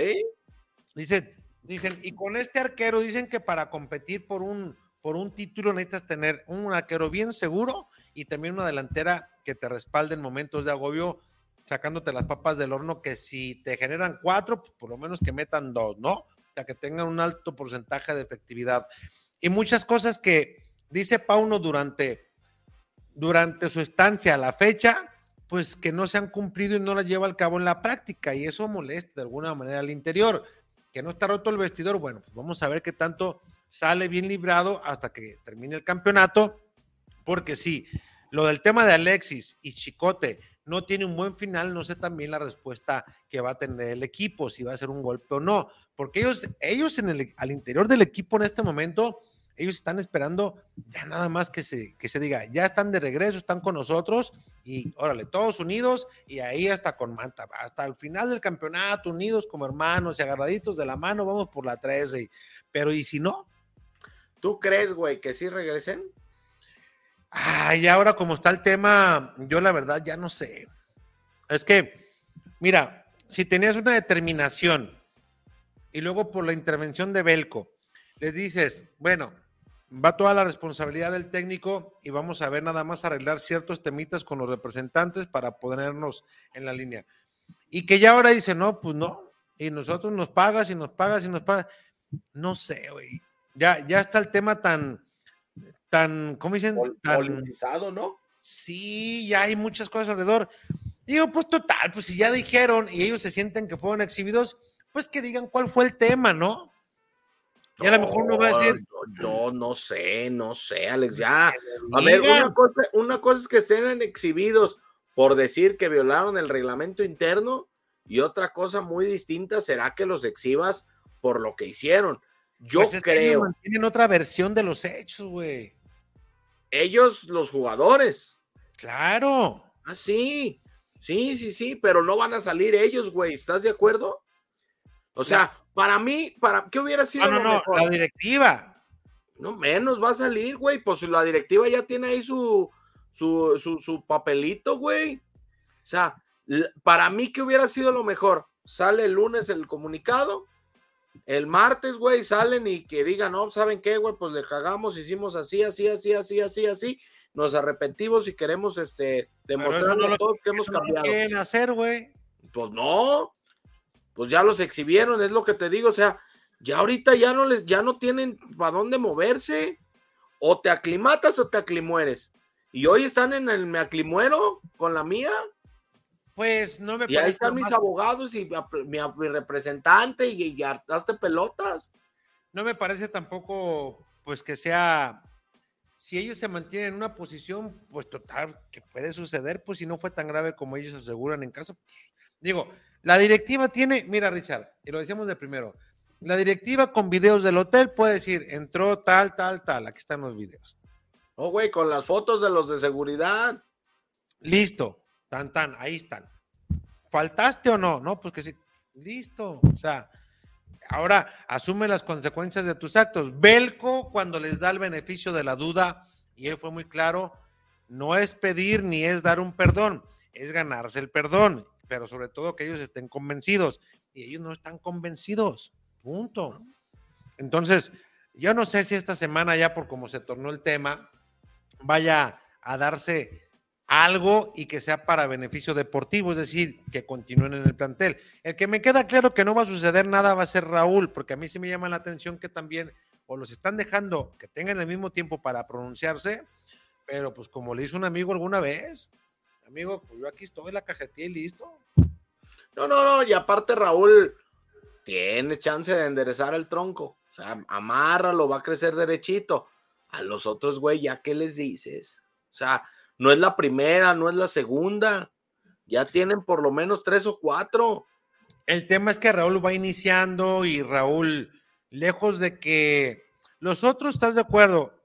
C: dicen, dicen, y con este arquero dicen que para competir por un, por un título necesitas tener un arquero bien seguro y también una delantera que te respalde en momentos de agobio, sacándote las papas del horno, que si te generan cuatro, pues por lo menos que metan dos, ¿no? O sea, que tengan un alto porcentaje de efectividad. Y muchas cosas que dice Pauno durante, durante su estancia a la fecha, pues que no se han cumplido y no las lleva al cabo en la práctica, y eso molesta de alguna manera al interior. Que no está roto el vestidor, bueno, pues vamos a ver qué tanto sale bien librado hasta que termine el campeonato, porque sí, lo del tema de Alexis y Chicote no tiene un buen final, no sé también la respuesta que va a tener el equipo, si va a ser un golpe o no, porque ellos, ellos en el, al interior del equipo en este momento, ellos están esperando ya nada más que se, que se diga, ya están de regreso, están con nosotros y órale, todos unidos y ahí hasta con Manta, hasta el final del campeonato, unidos como hermanos y agarraditos de la mano, vamos por la 13, pero ¿y si no?
D: ¿Tú crees, güey, que sí regresen?
C: Ay, ahora como está el tema, yo la verdad ya no sé. Es que, mira, si tenías una determinación y luego por la intervención de Belco, les dices, bueno, va toda la responsabilidad del técnico y vamos a ver nada más arreglar ciertos temitas con los representantes para ponernos en la línea. Y que ya ahora dice, no, pues no, y nosotros nos pagas y nos pagas y nos pagas. No sé, güey ya, ya está el tema tan, tan, ¿cómo dicen?
D: Tan, ¿no?
C: Sí, ya hay muchas cosas alrededor. Digo, pues total, pues si ya dijeron y ellos se sienten que fueron exhibidos, pues que digan cuál fue el tema, ¿no? Y a lo mejor no va a decir.
D: Yo, no sé, no sé, Alex, ya. A ver, una cosa, una cosa es que estén exhibidos por decir que violaron el reglamento interno y otra cosa muy distinta será que los exhibas por lo que hicieron. Yo pues creo.
C: tienen otra versión de los hechos, güey.
D: Ellos, los jugadores.
C: Claro.
D: Ah, sí. Sí, sí, sí, pero no van a salir ellos, güey. ¿Estás de acuerdo? O sea, para mí, para ¿qué hubiera sido?
C: No, no, no, la directiva.
D: No menos va a salir, güey. Pues la directiva ya tiene ahí su, su, su, su papelito, güey. O sea, para mí, ¿qué hubiera sido lo mejor? Sale el lunes el comunicado, el martes, güey, salen y que digan, no, ¿saben qué, güey? Pues le cagamos, hicimos así, así, así, así, así, así, nos arrepentimos y queremos, este, demostrarlo a todos que hemos cambiado.
C: ¿Qué quieren hacer, güey?
D: Pues no, pues ya los exhibieron, es lo que te digo, o sea, ya ahorita ya no les, ya no tienen para dónde moverse, o te aclimatas o te aclimueres, y hoy están en el me aclimuero con la mía,
C: pues no me
D: Y ahí están mis abogados y mi, representante y, y hartaste pelotas.
C: No me parece tampoco, pues que sea. Si ellos se mantienen en una posición, pues total, que puede suceder, pues si no fue tan grave como ellos aseguran en caso. Pues, digo, la directiva tiene, mira, Richard, y lo decíamos de primero, la directiva con videos del hotel puede decir, entró tal, tal, tal, aquí están los videos.
D: Oh, güey, con las fotos de los de seguridad.
C: Listo, Tan, tan, ahí están. ¿Faltaste o no? No, pues que sí. Listo. O sea, ahora asume las consecuencias de tus actos. Belco, cuando les da el beneficio de la duda, y él fue muy claro, no es pedir ni es dar un perdón, es ganarse el perdón, pero sobre todo que ellos estén convencidos. Y ellos no están convencidos. Punto. Entonces, yo no sé si esta semana ya por cómo se tornó el tema, vaya a darse algo y que sea para beneficio deportivo, es decir, que continúen en el plantel. El que me queda claro que no va a suceder nada va a ser Raúl, porque a mí sí me llama la atención que también o los están dejando que tengan el mismo tiempo para pronunciarse, pero pues como le hizo un amigo alguna vez, amigo, pues yo aquí estoy, la cajetilla y listo.
D: No, no, no, y aparte Raúl tiene chance de enderezar el tronco, o sea, amárralo, va a crecer derechito. A los otros, güey, ya qué les dices. O sea, no es la primera, no es la segunda. Ya tienen por lo menos tres o cuatro.
C: El tema es que Raúl va iniciando y Raúl, lejos de que los otros, ¿estás de acuerdo?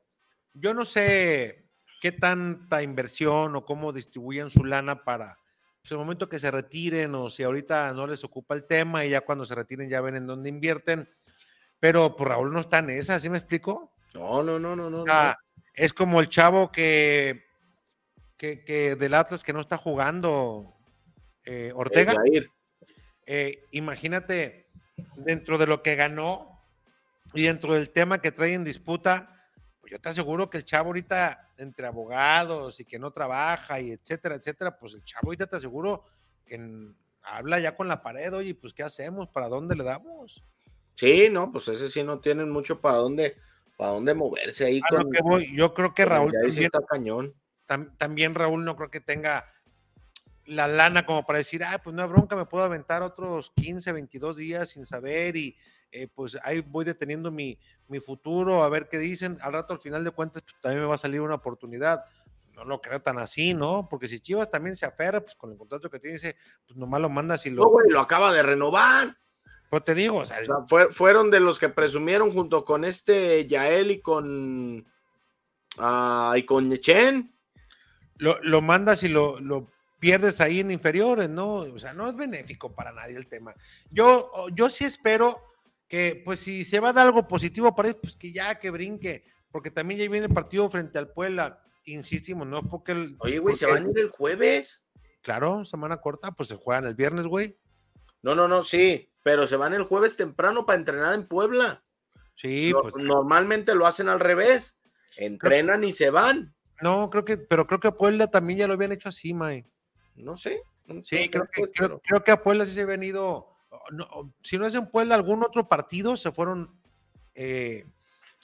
C: yo no sé qué tanta inversión o cómo distribuyen su lana para pues, el momento que se retiren o si ahorita no les ocupa el tema y ya cuando se retiren ya ven en dónde invierten. Pero pues Raúl no está en esa, ¿sí me explico?
D: No, no, no, no, no.
C: Es como el chavo que, que, del Atlas que no está jugando, eh, Ortega. Eh, imagínate, dentro de lo que ganó y dentro del tema que trae en disputa, pues yo te aseguro que el chavo ahorita, entre abogados y que no trabaja y etcétera, etcétera, pues el chavo ahorita te aseguro que habla ya con la pared, oye, pues ¿qué hacemos? ¿Para dónde le damos?
D: Sí, no, pues ese sí no tienen mucho para dónde, para dónde moverse ahí.
C: Con, yo creo que Raúl
D: también, cañón.
C: también Raúl no creo que tenga la lana como para decir, ah, pues no hay bronca, me puedo aventar otros 15, 22 días sin saber y eh, pues ahí voy deteniendo mi, mi futuro, a ver qué dicen. Al rato, al final de cuentas, pues también me va a salir una oportunidad. No lo creo tan así, ¿no? Porque si Chivas también se aferra, pues con el contrato que tiene, dice, pues nomás lo mandas y lo.
D: No, güey, lo acaba de renovar.
C: Pues te digo, o sea,
D: fueron de los que presumieron junto con este Yael y con. Uh, y con Chen.
C: Lo, lo mandas y lo, lo pierdes ahí en inferiores, ¿no? O sea, no es benéfico para nadie el tema. Yo, yo sí espero que, pues, si se va a dar algo positivo para él, pues que ya que brinque, porque también ya viene el partido frente al Puebla, insistimos, ¿no? Porque el.
D: Oye, güey, ¿se van a ir el jueves?
C: Claro, semana corta, pues se juegan el viernes, güey.
D: No, no, no, sí, pero se van el jueves temprano para entrenar en Puebla.
C: Sí, pues.
D: Normalmente lo hacen al revés. Entrenan y se van.
C: No, creo que, pero creo que a Puebla también ya lo habían hecho así, Mae.
D: No sé.
C: sí, creo, que, creo, que a Puebla sí se ha venido. si no es en Puebla, algún otro partido se fueron eh,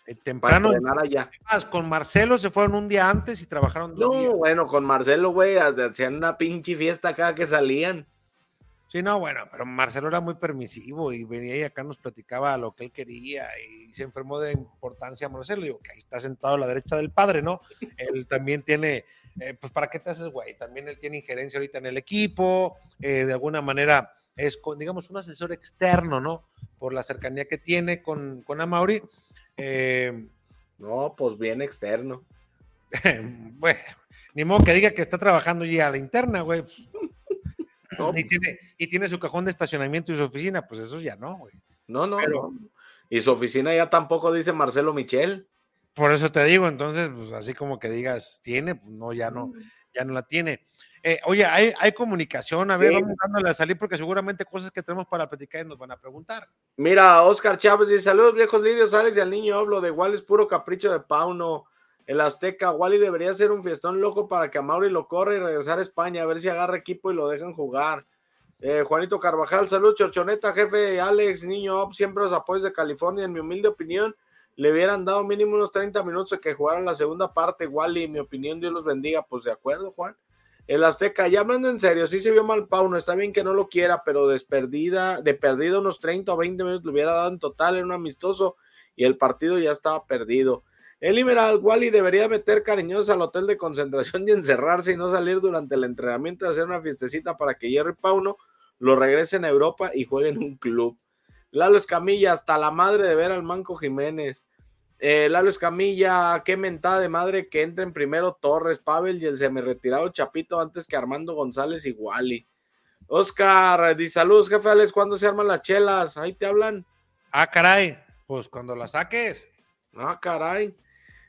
C: eh temprano.
D: Allá.
C: Con Marcelo se fueron un día antes y trabajaron dos
D: no, bueno, con Marcelo, güey, hacían una pinche fiesta cada que salían.
C: Sí, no, bueno, pero Marcelo era muy permisivo y venía y acá nos platicaba lo que él quería y se enfermó de importancia Marcelo. Digo, que ahí está sentado a la derecha del padre, ¿no? él también tiene, eh, pues, ¿para qué te haces, güey? También él tiene injerencia ahorita en el equipo, de alguna manera es, digamos, un asesor externo, ¿no? Por la cercanía que tiene con, con Amauri. Eh,
D: no, pues bien externo.
C: bueno, ni modo que diga que está trabajando ya a la interna, güey. Pues, y, tiene, y tiene su cajón de estacionamiento y su oficina, pues eso ya no, güey.
D: No, no, no. Y su oficina ya tampoco dice Marcelo Michel.
C: Por eso te digo, entonces, pues así como que digas, tiene, pues no, ya no, mm. ya no la tiene. Eh, oye, hay, hay, comunicación, a ver, vamos dándole a salir porque seguramente cosas que tenemos para platicar y nos van a preguntar.
D: Mira, Oscar Chávez dice, saludos viejos lirios, Alex y al niño hablo de igual es puro capricho de Pauno. El Azteca, Wally debería ser un fiestón loco para que a Mauri lo corra y regresar a España, a ver si agarra equipo y lo dejan jugar. Eh, Juanito Carvajal, salud, Chorchoneta, jefe, Alex, niño, siempre los apoyos de California, en mi humilde opinión, le hubieran dado mínimo unos 30 minutos de que jugaran la segunda parte, Wally, en mi opinión, Dios los bendiga, pues de acuerdo, Juan. El Azteca, ya hablando en serio, sí se vio mal Pauno, está bien que no lo quiera, pero desperdida, de perdido unos 30 o 20 minutos le hubiera dado en total en un amistoso y el partido ya estaba perdido. El liberal Wally debería meter cariñosos al hotel de concentración y encerrarse y no salir durante el entrenamiento y hacer una fiestecita para que Jerry Pauno lo regresen a Europa y jueguen en un club. Lalo Escamilla, hasta la madre de ver al Manco Jiménez. Eh, Lalo Escamilla, qué mentada de madre que entren primero Torres, Pavel y el semi-retirado Chapito antes que Armando González y Wally. Oscar, di saludos, jefe Alex, ¿cuándo se arman las chelas? Ahí te hablan.
C: Ah, caray, pues cuando las saques.
D: Ah, caray.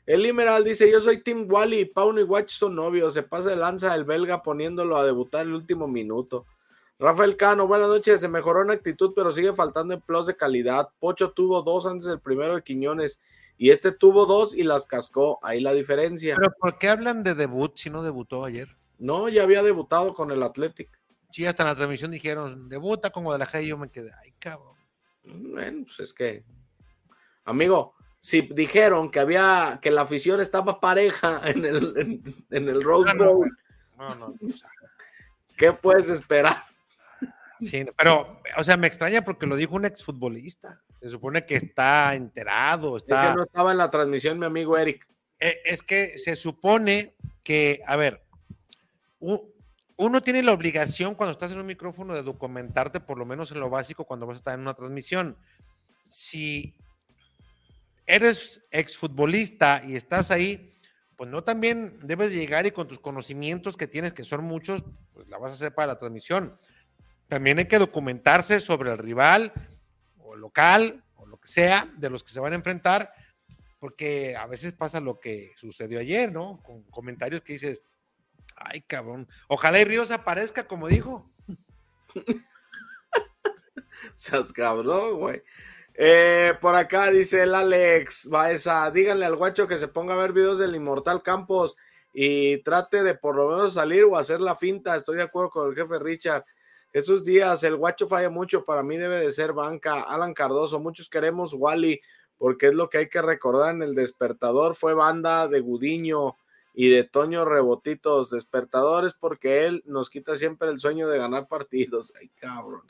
D: El Limeral dice: Yo soy Tim Wally, Pauno y Watch son novios. Se pasa de lanza el belga poniéndolo a debutar el último minuto. Rafael Cano, buenas noches. Se mejoró en actitud, pero sigue faltando en plus de calidad. Pocho tuvo dos antes del primero de Quiñones y este tuvo dos y las cascó. Ahí la diferencia.
C: Pero ¿por qué hablan de debut si no debutó ayer?
D: No, ya había debutado con el Athletic.
C: Sí, hasta en la transmisión dijeron, debuta con Guadalajara y yo me quedé, ay cabrón.
D: Bueno, pues es que, amigo, si dijeron que había que la afición estaba pareja en el, en, el Rose ah, Bowl. No, no, ¿Qué puedes esperar?
C: Sí, pero, o sea, me extraña porque lo dijo un exfutbolista. Se supone que está enterado. Está...
D: Es que no estaba en la transmisión, mi amigo Eric.
C: E, es que se supone que, a ver, uno tiene la obligación cuando estás en un micrófono de documentarte, por lo menos en lo básico, cuando vas a estar en una transmisión. Si eres exfutbolista y estás ahí, pues no también debes llegar y con tus conocimientos que tienes, que son muchos, pues la vas a hacer para la transmisión. También hay que documentarse sobre el rival local o lo que sea de los que se van a enfrentar, porque a veces pasa lo que sucedió ayer, ¿no? Con comentarios que dices, ay cabrón, ojalá y Ríos aparezca como dijo.
D: Seas cabrón, güey. Eh, por acá dice el Alex Baeza, díganle al guacho que se ponga a ver videos del Inmortal Campos y trate de por lo menos salir o hacer la finta. Estoy de acuerdo con el jefe Richard. Esos días, el guacho falla mucho, para mí debe de ser banca. Alan Cardoso, muchos queremos Wally, porque es lo que hay que recordar en el despertador. Fue banda de Gudiño y de Toño Rebotitos. Despertadores porque él nos quita siempre el sueño de ganar partidos. Ay, cabrón.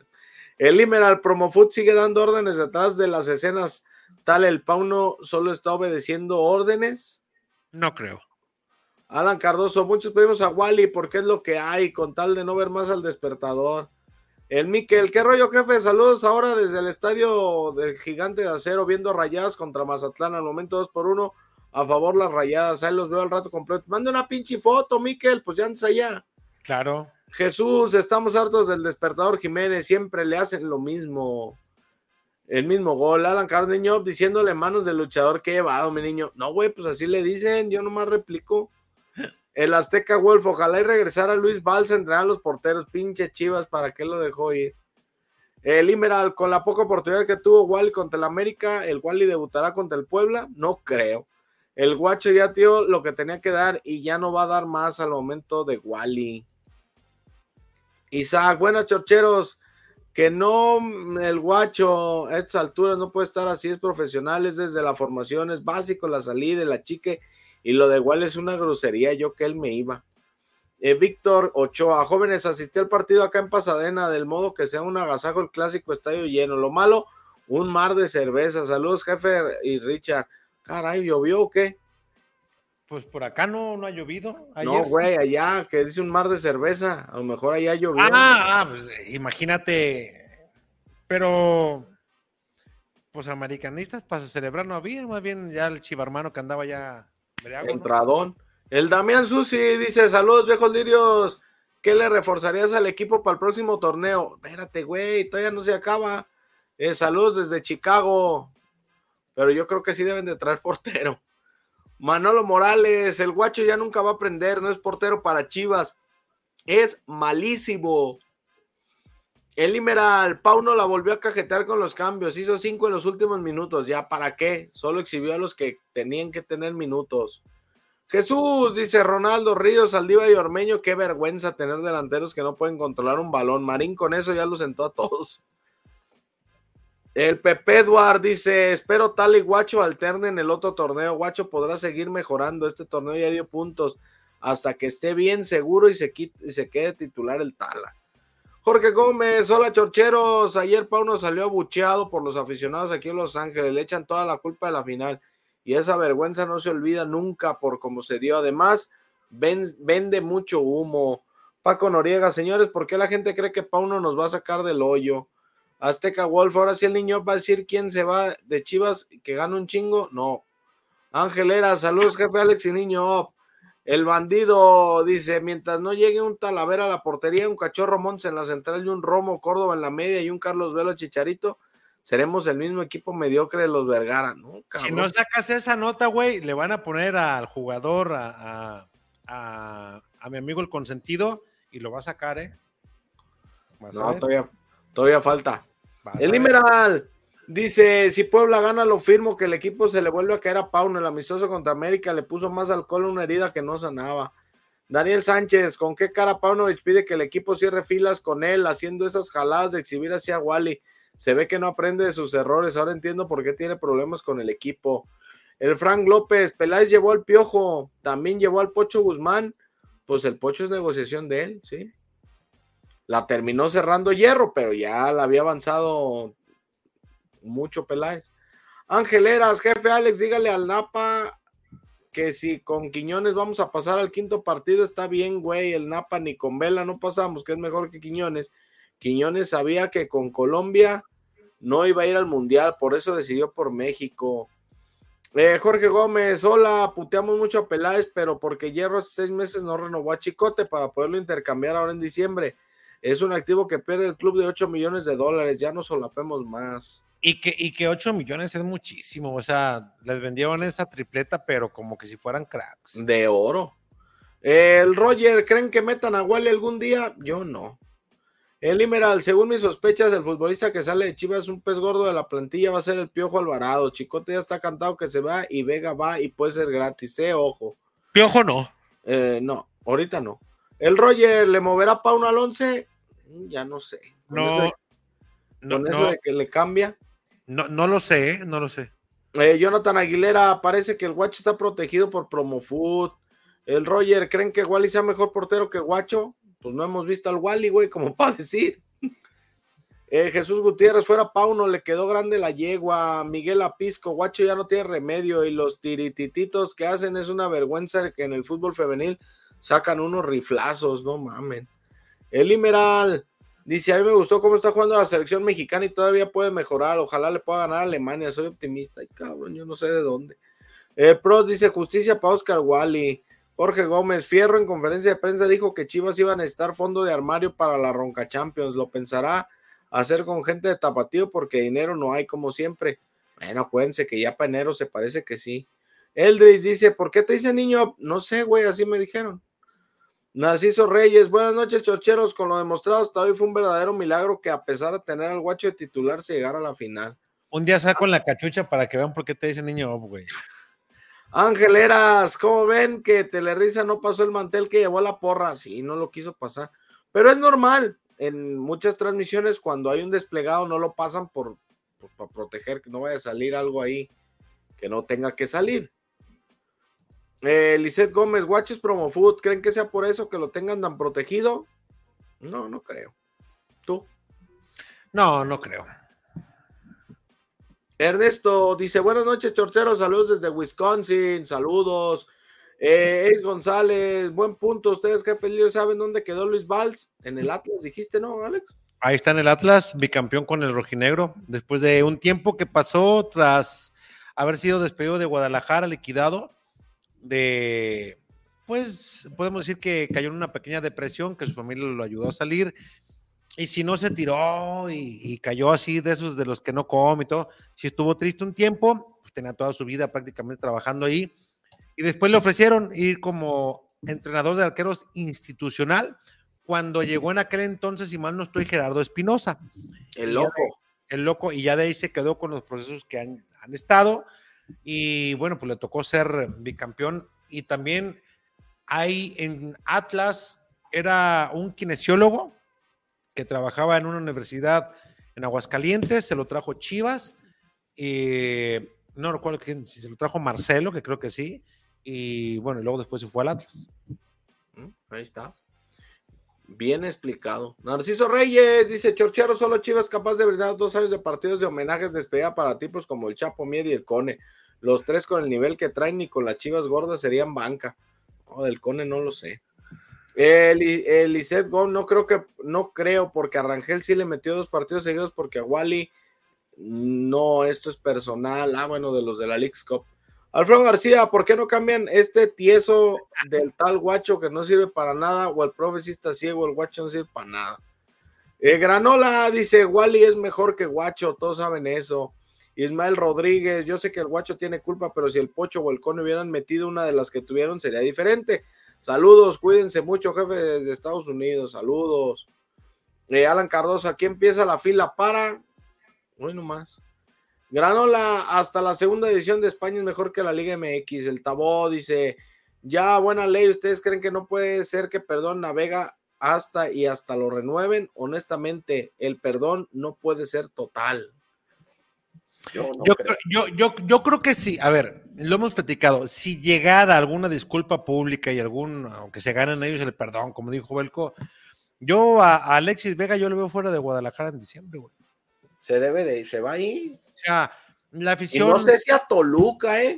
D: El Imeral Promofoot sigue dando órdenes detrás de las escenas. Tal, el Pauno solo está obedeciendo órdenes.
C: No creo.
D: Alan Cardoso, muchos pedimos a Wally porque es lo que hay, con tal de no ver más al despertador. El Miquel, ¿qué rollo, jefe? Saludos ahora desde el estadio del Gigante de Acero, viendo rayadas contra Mazatlán al momento 2 por 1 a favor las rayadas. Ahí los veo al rato completo. Manda una pinche foto, Miquel, pues ya antes allá.
C: Claro.
D: Jesús, estamos hartos del despertador Jiménez, siempre le hacen lo mismo. El mismo gol. Alan Cardeño diciéndole manos del luchador que llevado, mi niño. No, güey, pues así le dicen, yo nomás replico. El Azteca Wolf, ojalá y regresara Luis Balsa a entrenar a los porteros, pinche chivas, ¿para qué lo dejó ir? El Imeral, con la poca oportunidad que tuvo Wally contra el América, ¿el Wally debutará contra el Puebla? No creo. El Guacho ya dio lo que tenía que dar y ya no va a dar más al momento de Wally. Isaac, buenos chorcheros, que no el guacho a estas alturas no puede estar así, es profesional, es desde la formación, es básico, la salida, la chique, y lo de igual es una grosería, yo que él me iba. Eh, Víctor Ochoa, jóvenes, asistí al partido acá en Pasadena, del modo que sea un agasajo el clásico estadio lleno. Lo malo, un mar de cerveza. Saludos, jefe y Richard. Caray, ¿llovió o qué?
C: Pues por acá no, no ha llovido.
D: no, güey, allá que dice un mar de cerveza. A lo mejor allá llovió.
C: Ah, ah pues imagínate. Pero, pues americanistas para celebrar no había. Más bien ya el chivarmano que andaba ya.
D: Entradón. El Damián Susi dice: Saludos, viejos lirios. ¿Qué le reforzarías al equipo para el próximo torneo? Espérate, güey, todavía no se acaba. Eh, saludos desde Chicago. Pero yo creo que sí deben de traer portero. Manolo Morales, el guacho ya nunca va a aprender, no es portero para Chivas, es malísimo. El Imeral, Pauno la volvió a cajetear con los cambios, hizo cinco en los últimos minutos, ya para qué, solo exhibió a los que tenían que tener minutos. Jesús, dice Ronaldo Ríos, Aldiva y Ormeño, qué vergüenza tener delanteros que no pueden controlar un balón. Marín con eso ya lo sentó a todos. El Pepe Eduard dice: Espero tal y Guacho alternen el otro torneo. Guacho podrá seguir mejorando. Este torneo ya dio puntos hasta que esté bien seguro y se, quite, y se quede titular el Tala. Jorge Gómez, hola chorcheros. Ayer Pauno salió abucheado por los aficionados aquí en Los Ángeles. Le echan toda la culpa de la final. Y esa vergüenza no se olvida nunca por cómo se dio. Además, vende mucho humo. Paco Noriega, señores, ¿por qué la gente cree que Pauno nos va a sacar del hoyo? Azteca Wolf, ahora sí el niño va a decir quién se va de Chivas que gana un chingo. No. Ángelera, saludos, jefe Alex y niño. El bandido dice: mientras no llegue un Talavera a la portería, un cachorro Montes en la central y un Romo Córdoba en la media y un Carlos Velo Chicharito, seremos el mismo equipo mediocre de los Vergara. ¿no?
C: Si no sacas esa nota, güey, le van a poner al jugador, a, a, a, mi amigo el consentido, y lo va a sacar, ¿eh?
D: no, todavía, todavía falta. El Liberal dice: Si Puebla gana, lo firmo que el equipo se le vuelve a caer a Pauno. El amistoso contra América le puso más alcohol a una herida que no sanaba. Daniel Sánchez, ¿con qué cara Paunovic pide que el equipo cierre filas con él, haciendo esas jaladas de exhibir hacia Wally? Se ve que no aprende de sus errores. Ahora entiendo por qué tiene problemas con el equipo. El Frank López, Peláez llevó al Piojo, también llevó al Pocho Guzmán. Pues el Pocho es negociación de él, ¿sí? La terminó cerrando Hierro, pero ya la había avanzado mucho Peláez. Ángeleras, jefe Alex, dígale al Napa que si con Quiñones vamos a pasar al quinto partido, está bien, güey. El Napa ni con Vela no pasamos, que es mejor que Quiñones. Quiñones sabía que con Colombia no iba a ir al Mundial, por eso decidió por México. Eh, Jorge Gómez, hola, puteamos mucho a Peláez, pero porque Hierro hace seis meses no renovó a Chicote para poderlo intercambiar ahora en diciembre. Es un activo que pierde el club de 8 millones de dólares, ya no solapemos más.
C: Y que, y que 8 millones es muchísimo, o sea, les vendieron esa tripleta, pero como que si fueran cracks.
D: De oro. El Roger, ¿creen que metan a Wally algún día? Yo no. El Imeral, según mis sospechas, el futbolista que sale de Chivas, un pez gordo de la plantilla, va a ser el Piojo Alvarado. Chicote ya está cantado que se va y Vega va y puede ser gratis, eh, ojo.
C: Piojo no.
D: Eh, no, ahorita no. El Roger, ¿le moverá Pauno al 11? Ya no sé. Con
C: No,
D: eso de-
C: no,
D: con eso de que le cambia.
C: No, no lo sé, ¿eh? no lo sé.
D: Eh, Jonathan Aguilera, parece que el Guacho está protegido por Promofood. El Roger, ¿creen que Wally sea mejor portero que Guacho? Pues no hemos visto al Wally, güey, como para decir. Eh, Jesús Gutiérrez, fuera Pauno, le quedó grande la yegua. Miguel Apisco, Guacho ya no tiene remedio. Y los tiritititos que hacen es una vergüenza que en el fútbol femenil sacan unos riflazos, no mamen. El Imeral dice: A mí me gustó cómo está jugando la selección mexicana y todavía puede mejorar. Ojalá le pueda ganar a Alemania. Soy optimista. Ay, cabrón, yo no sé de dónde. El Pros dice: Justicia para Oscar Wally. Jorge Gómez, Fierro en conferencia de prensa dijo que Chivas iban a estar fondo de armario para la Ronca Champions. Lo pensará hacer con gente de tapatío porque dinero no hay como siempre. Bueno, acuérdense que ya para enero se parece que sí. Eldris dice, ¿por qué te dice niño? No sé, güey, así me dijeron. Narciso Reyes, buenas noches, chorcheros. Con lo demostrado hasta hoy fue un verdadero milagro que a pesar de tener al guacho de titular se llegara a la final.
C: Un día saco en la cachucha para que vean por qué te dice niño, güey.
D: Ángel Eras, ¿cómo ven que Telerisa no pasó el mantel que llevó a la porra? Sí, no lo quiso pasar. Pero es normal. En muchas transmisiones, cuando hay un desplegado, no lo pasan por, por- para proteger que no vaya a salir algo ahí que no tenga que salir. Eh, Lisette Gómez, Watches Promo Food, ¿creen que sea por eso que lo tengan tan protegido? No, no creo. ¿Tú?
C: No, no creo.
D: Ernesto dice: Buenas noches, chorcheros. Saludos desde Wisconsin. Saludos. Eh, González, buen punto. Ustedes, jefe líder, ¿saben dónde quedó Luis Valls? En el Atlas, dijiste, ¿no, Alex?
C: Ahí está en el Atlas, bicampeón con el rojinegro, después de un tiempo que pasó tras haber sido despedido de Guadalajara, liquidado, de, pues podemos decir que cayó en una pequeña depresión, que su familia lo ayudó a salir, y si no se tiró y, y cayó así de esos de los que no come y todo, si estuvo triste un tiempo, pues tenía toda su vida prácticamente trabajando ahí, y después le ofrecieron ir como entrenador de arqueros institucional, cuando llegó en aquel entonces, si mal no estoy, Gerardo Espinosa,
D: El loco.
C: el loco, y ya de ahí se quedó con los procesos que han, han estado. Y bueno, pues le tocó ser bicampeón. Y también hay en Atlas, era un kinesiólogo que trabajaba en una universidad en Aguascalientes, se lo trajo Chivas. y no recuerdo quién, se lo trajo Marcelo, que creo que sí. Y bueno, y luego después se fue al Atlas.
D: ¿Mm? Ahí está. Bien explicado. Narciso Reyes dice: Chorchero, solo Chivas capaz de brindar dos años de partidos de homenajes despedida para tipos como el Chapo Mier y el Cone. Los tres con el nivel que traen y con las Chivas gordas serían banca. No, del Cone no lo sé. El, el Gómez, no creo que, no creo, porque a Rangel sí le metió dos partidos seguidos, porque a Wally no, esto es personal. Ah, bueno, de los de la Leagues Cup. Alfredo García, ¿por qué no cambian este tieso del tal guacho que no sirve para nada? O el profe sí está ciego, el guacho no sirve para nada. Eh, Granola dice, Wally es mejor que guacho, todos saben eso. Ismael Rodríguez, yo sé que el guacho tiene culpa, pero si el pocho o el cone hubieran metido una de las que tuvieron, sería diferente. Saludos, cuídense mucho, jefe de Estados Unidos, saludos. Eh, Alan Cardoso, aquí empieza la fila para... Hoy nomás. Granola, hasta la segunda edición de España es mejor que la Liga MX. El Tabó dice, ya buena ley, ¿ustedes creen que no puede ser que perdón navega hasta y hasta lo renueven? Honestamente, el perdón no puede ser total. Yo, no
C: yo,
D: creo.
C: yo, yo, yo creo que sí. A ver, lo hemos platicado. Si llegara alguna disculpa pública y algún, aunque se ganen ellos el perdón, como dijo Belco, yo a, a Alexis Vega yo lo veo fuera de Guadalajara en diciembre, güey.
D: Se debe de, se va ahí.
C: O sea, la
D: Y
C: afición.
D: no sé si a Toluca, ¿eh?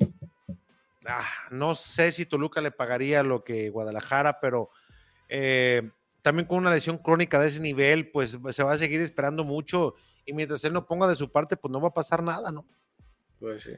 C: ah, no sé si Toluca le pagaría lo que Guadalajara, pero eh, también con una lesión crónica de ese nivel, pues se va a seguir esperando mucho. Y mientras él no ponga de su parte, pues no va a pasar nada, ¿no?
D: Pues sí.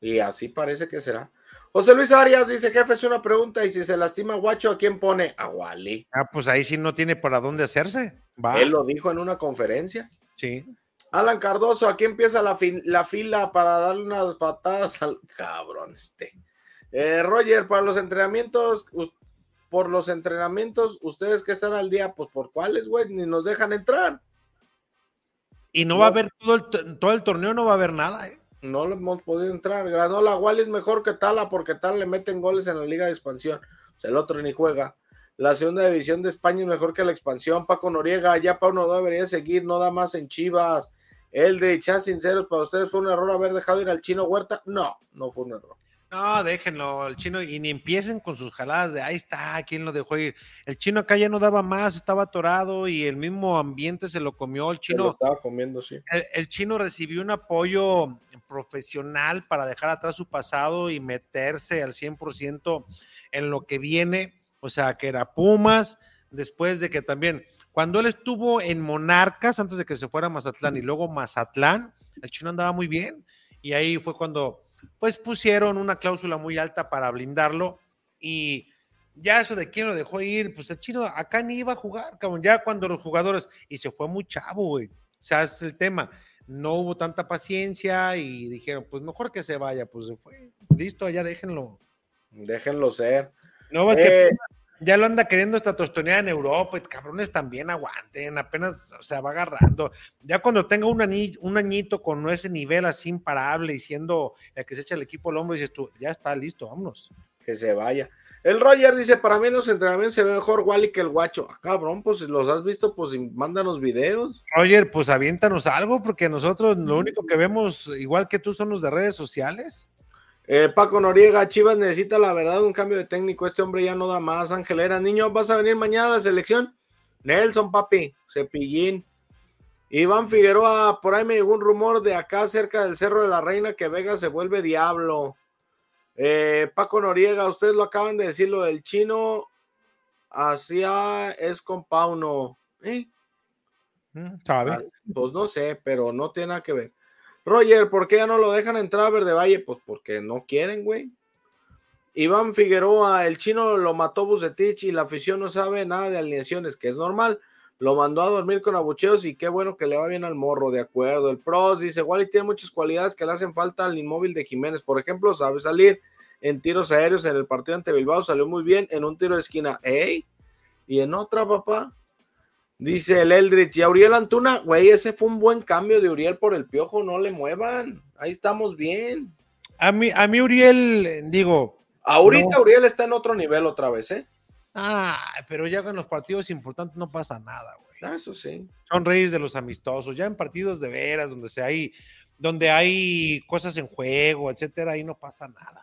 D: Y así parece que será. José Luis Arias dice, jefe, es una pregunta, y si se lastima Guacho, ¿a quién pone? A Wally.
C: Ah, pues ahí sí no tiene para dónde hacerse. Va.
D: Él lo dijo en una conferencia.
C: Sí.
D: Alan Cardoso, aquí empieza la, la fila para darle unas patadas al cabrón este. Eh, Roger, para los entrenamientos, por los entrenamientos, ustedes que están al día, pues por cuáles, güey, ni nos dejan entrar.
C: Y no, va a haber todo el, todo el torneo, no va a haber nada, ¿eh?
D: No le hemos podido entrar. Granola Wally es mejor que Tala porque Tala le meten goles en la Liga de Expansión. O sea, el otro ni juega. La segunda división de España es mejor que la expansión. Paco Noriega, ya Pauno no debería seguir, no da más en Chivas. Eldrich, ya sinceros, para ustedes fue un error haber dejado ir al chino Huerta. No, no fue un error.
C: No, déjenlo, el chino, y ni empiecen con sus jaladas de ahí está, ¿quién lo dejó ir? El chino acá ya no daba más, estaba atorado y el mismo ambiente se lo comió. El chino.
D: lo estaba comiendo, sí.
C: El, chino recibió un apoyo profesional para dejar atrás su pasado y meterse al 100% en lo que viene, o sea, que era Pumas, después de que también, cuando él estuvo en Monarcas, antes de que se fuera a Mazatlán y luego Mazatlán, el chino andaba muy bien. Y ahí fue cuando pues pusieron una cláusula muy alta para blindarlo. Y ya eso de quién lo dejó ir, pues el chino acá ni iba a jugar, cabrón, ya cuando los jugadores, y se fue muy chavo, güey, o sea, es el tema, no hubo tanta paciencia y dijeron, pues mejor que se vaya, pues se fue, listo, ya déjenlo.
D: Déjenlo ser.
C: No, que eh, ya lo anda queriendo esta tostoneada en Europa, y cabrones también aguanten, apenas se va agarrando. Ya cuando tenga un, un añito con ese nivel así imparable y siendo el que se echa el equipo al hombro, dices tú, ya está listo, vámonos.
D: Que se vaya. El Roger dice, para mí en los entrenamientos se ve mejor Wally que el guacho. Ah, cabrón, pues si los has visto, pues mándanos videos.
C: Roger, pues aviéntanos algo, porque nosotros lo único que vemos, igual que tú, son los de redes sociales.
D: Eh, Paco Noriega, Chivas necesita la verdad un cambio de técnico. Este hombre ya no da más. Angelera, niño, ¿vas a venir mañana a la selección? Nelson, papi, Cepillín. Iván Figueroa, por ahí me llegó un rumor de acá cerca del Cerro de la Reina que Vega se vuelve diablo. Eh, Paco Noriega, ustedes lo acaban de decir, lo del chino hacia es con Pauno. ¿Eh?
C: Mm,
D: ah, pues no sé, pero no tiene nada que ver. Roger, ¿por qué ya no lo dejan entrar a Verde Valle? Pues porque no quieren, güey. Iván Figueroa, el chino lo mató Bucetich y la afición no sabe nada de alineaciones, que es normal. Lo mandó a dormir con abucheos y qué bueno que le va bien al morro, de acuerdo. El Pros dice, Wally tiene muchas cualidades que le hacen falta al inmóvil de Jiménez. Por ejemplo, sabe salir en tiros aéreos en el partido ante Bilbao, salió muy bien en un tiro de esquina. ¿Ey? Y en otra, papá. Dice el Eldritch, y Uriel Antuna, güey, ese fue un buen cambio de Uriel por el piojo, no le muevan, ahí estamos bien.
C: A mí, a mí Uriel, digo.
D: Ahorita Uriel está en otro nivel otra vez, ¿eh?
C: Ah, pero ya en los partidos importantes no pasa nada, güey.
D: Ah, eso sí.
C: Son reyes de los amistosos, ya en partidos de veras, donde se hay, donde hay cosas en juego, etcétera, ahí no pasa nada.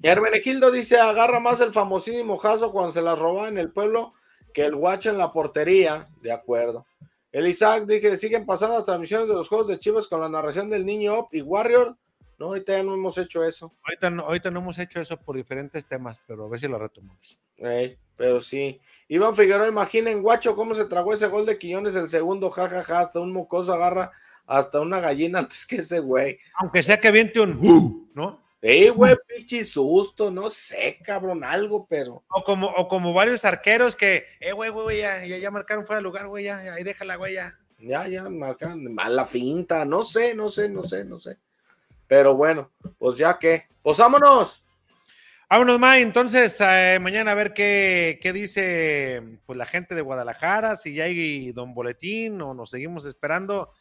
D: Y Hermenegildo dice: agarra más el famosísimo Jaso cuando se las roba en el pueblo que el guacho en la portería, de acuerdo. El Isaac dije, siguen pasando las transmisiones de los juegos de Chivas con la narración del niño Op y Warrior. No, ahorita ya no hemos hecho eso.
C: Ahorita no, ahorita no hemos hecho eso por diferentes temas, pero a ver si lo retomamos.
D: pero sí. Iván Figueroa, imaginen, guacho, cómo se tragó ese gol de Quiñones el segundo, jajaja, hasta un mocoso agarra hasta una gallina antes que ese güey.
C: Aunque sea que aviente un, ¿no?
D: Eh, güey, pinche susto, no sé, cabrón, algo, pero.
C: O como, o como varios arqueros que, eh, güey, güey, ya, ya, marcaron fuera de lugar, güey, ya, ahí déjala, güey, ya.
D: Ya, ya, marcaron, mala finta, no sé, no sé, no sé, no sé. Pero bueno, pues ya que, pues vámonos.
C: Vámonos, May, entonces eh, mañana a ver qué, qué dice pues la gente de Guadalajara, si ya hay don boletín o nos seguimos esperando.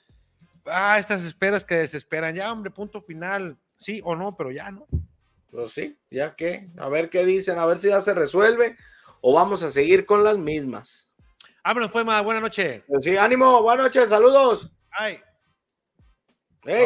C: Ah, estas esperas que desesperan, ya, hombre, punto final sí o no, pero ya no.
D: Pues sí, ya que, a ver qué dicen, a ver si ya se resuelve o vamos a seguir con las mismas.
C: Vámonos pues, más, buena noche.
D: Pues sí, ánimo, buenas noches, saludos.
C: Ay.
D: Hey.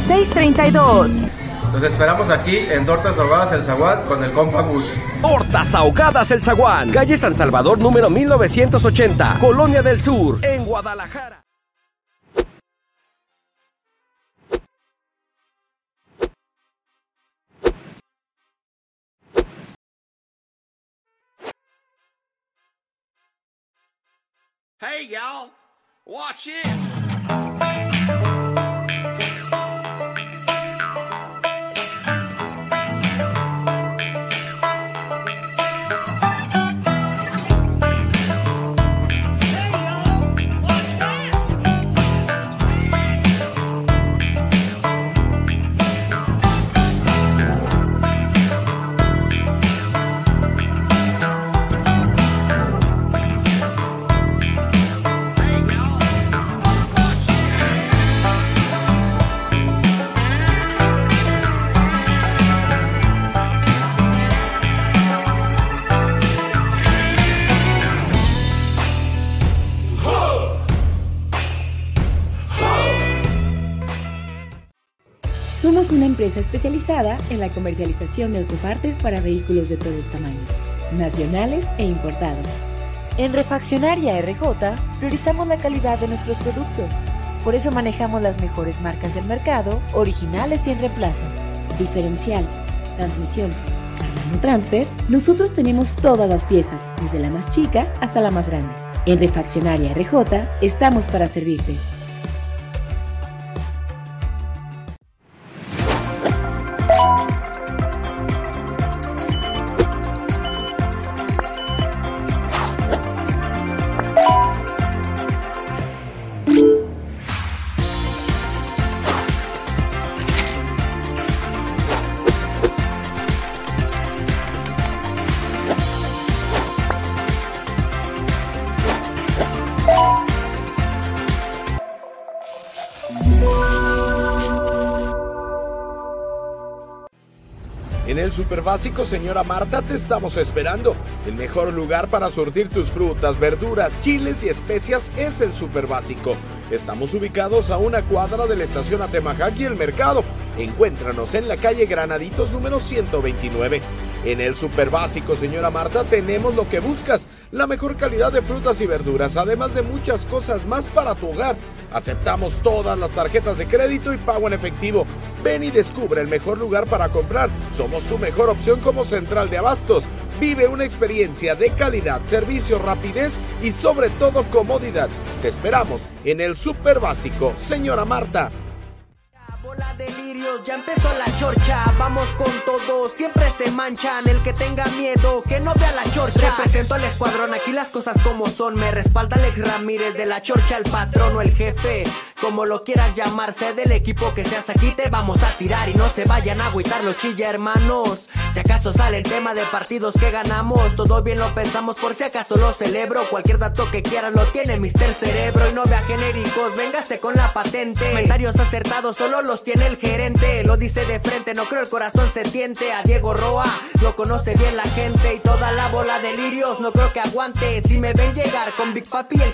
E: 3632.
F: Los esperamos aquí en Tortas Ahogadas El Zaguán con el compa Gus.
G: Tortas Ahogadas El Zaguán, calle San Salvador número 1980, Colonia del Sur, en Guadalajara.
H: Hey y'all, watch this.
I: Empresa especializada en la comercialización de autopartes para vehículos de todos tamaños, nacionales e importados. En Refaccionaria RJ priorizamos la calidad de nuestros productos. Por eso manejamos las mejores marcas del mercado, originales y en reemplazo. Diferencial, transmisión, Cardano Transfer, nosotros tenemos todas las piezas, desde la más chica hasta la más grande. En Refaccionaria RJ estamos para servirte.
J: En Super Básico, señora Marta, te estamos esperando. El mejor lugar para surtir tus frutas, verduras, chiles y especias es el Super Básico. Estamos ubicados a una cuadra de la estación Atemajac y el mercado. Encuéntranos en la calle Granaditos número 129. En el Super Básico, señora Marta, tenemos lo que buscas. La mejor calidad de frutas y verduras, además de muchas cosas más para tu hogar. Aceptamos todas las tarjetas de crédito y pago en efectivo. Ven y descubre el mejor lugar para comprar. Somos tu mejor opción como central de abastos. Vive una experiencia de calidad, servicio, rapidez y sobre todo comodidad. Te esperamos en el Super Básico, señora Marta.
A: Bola de lirios, ya empezó la chorcha. Vamos con todo, siempre se manchan. El que tenga miedo, que no vea la chorcha. Represento al escuadrón, aquí las cosas como son. Me respalda Alex Ramírez de la chorcha, el patrón o el jefe. Como lo quieras llamarse, del equipo que seas aquí te vamos a tirar. Y no se vayan a agüitar los chilla, hermanos. Si acaso sale el tema de partidos que ganamos, todo bien lo pensamos por si acaso lo celebro. Cualquier dato que quieran lo tiene Mister Cerebro y no vea genéricos, véngase con la patente. Comentarios acertados solo los tiene el gerente, lo dice de frente, no creo el corazón se tiente. A Diego Roa lo conoce bien la gente y toda la bola de lirios no creo que aguante. Si me ven llegar con Big Papi el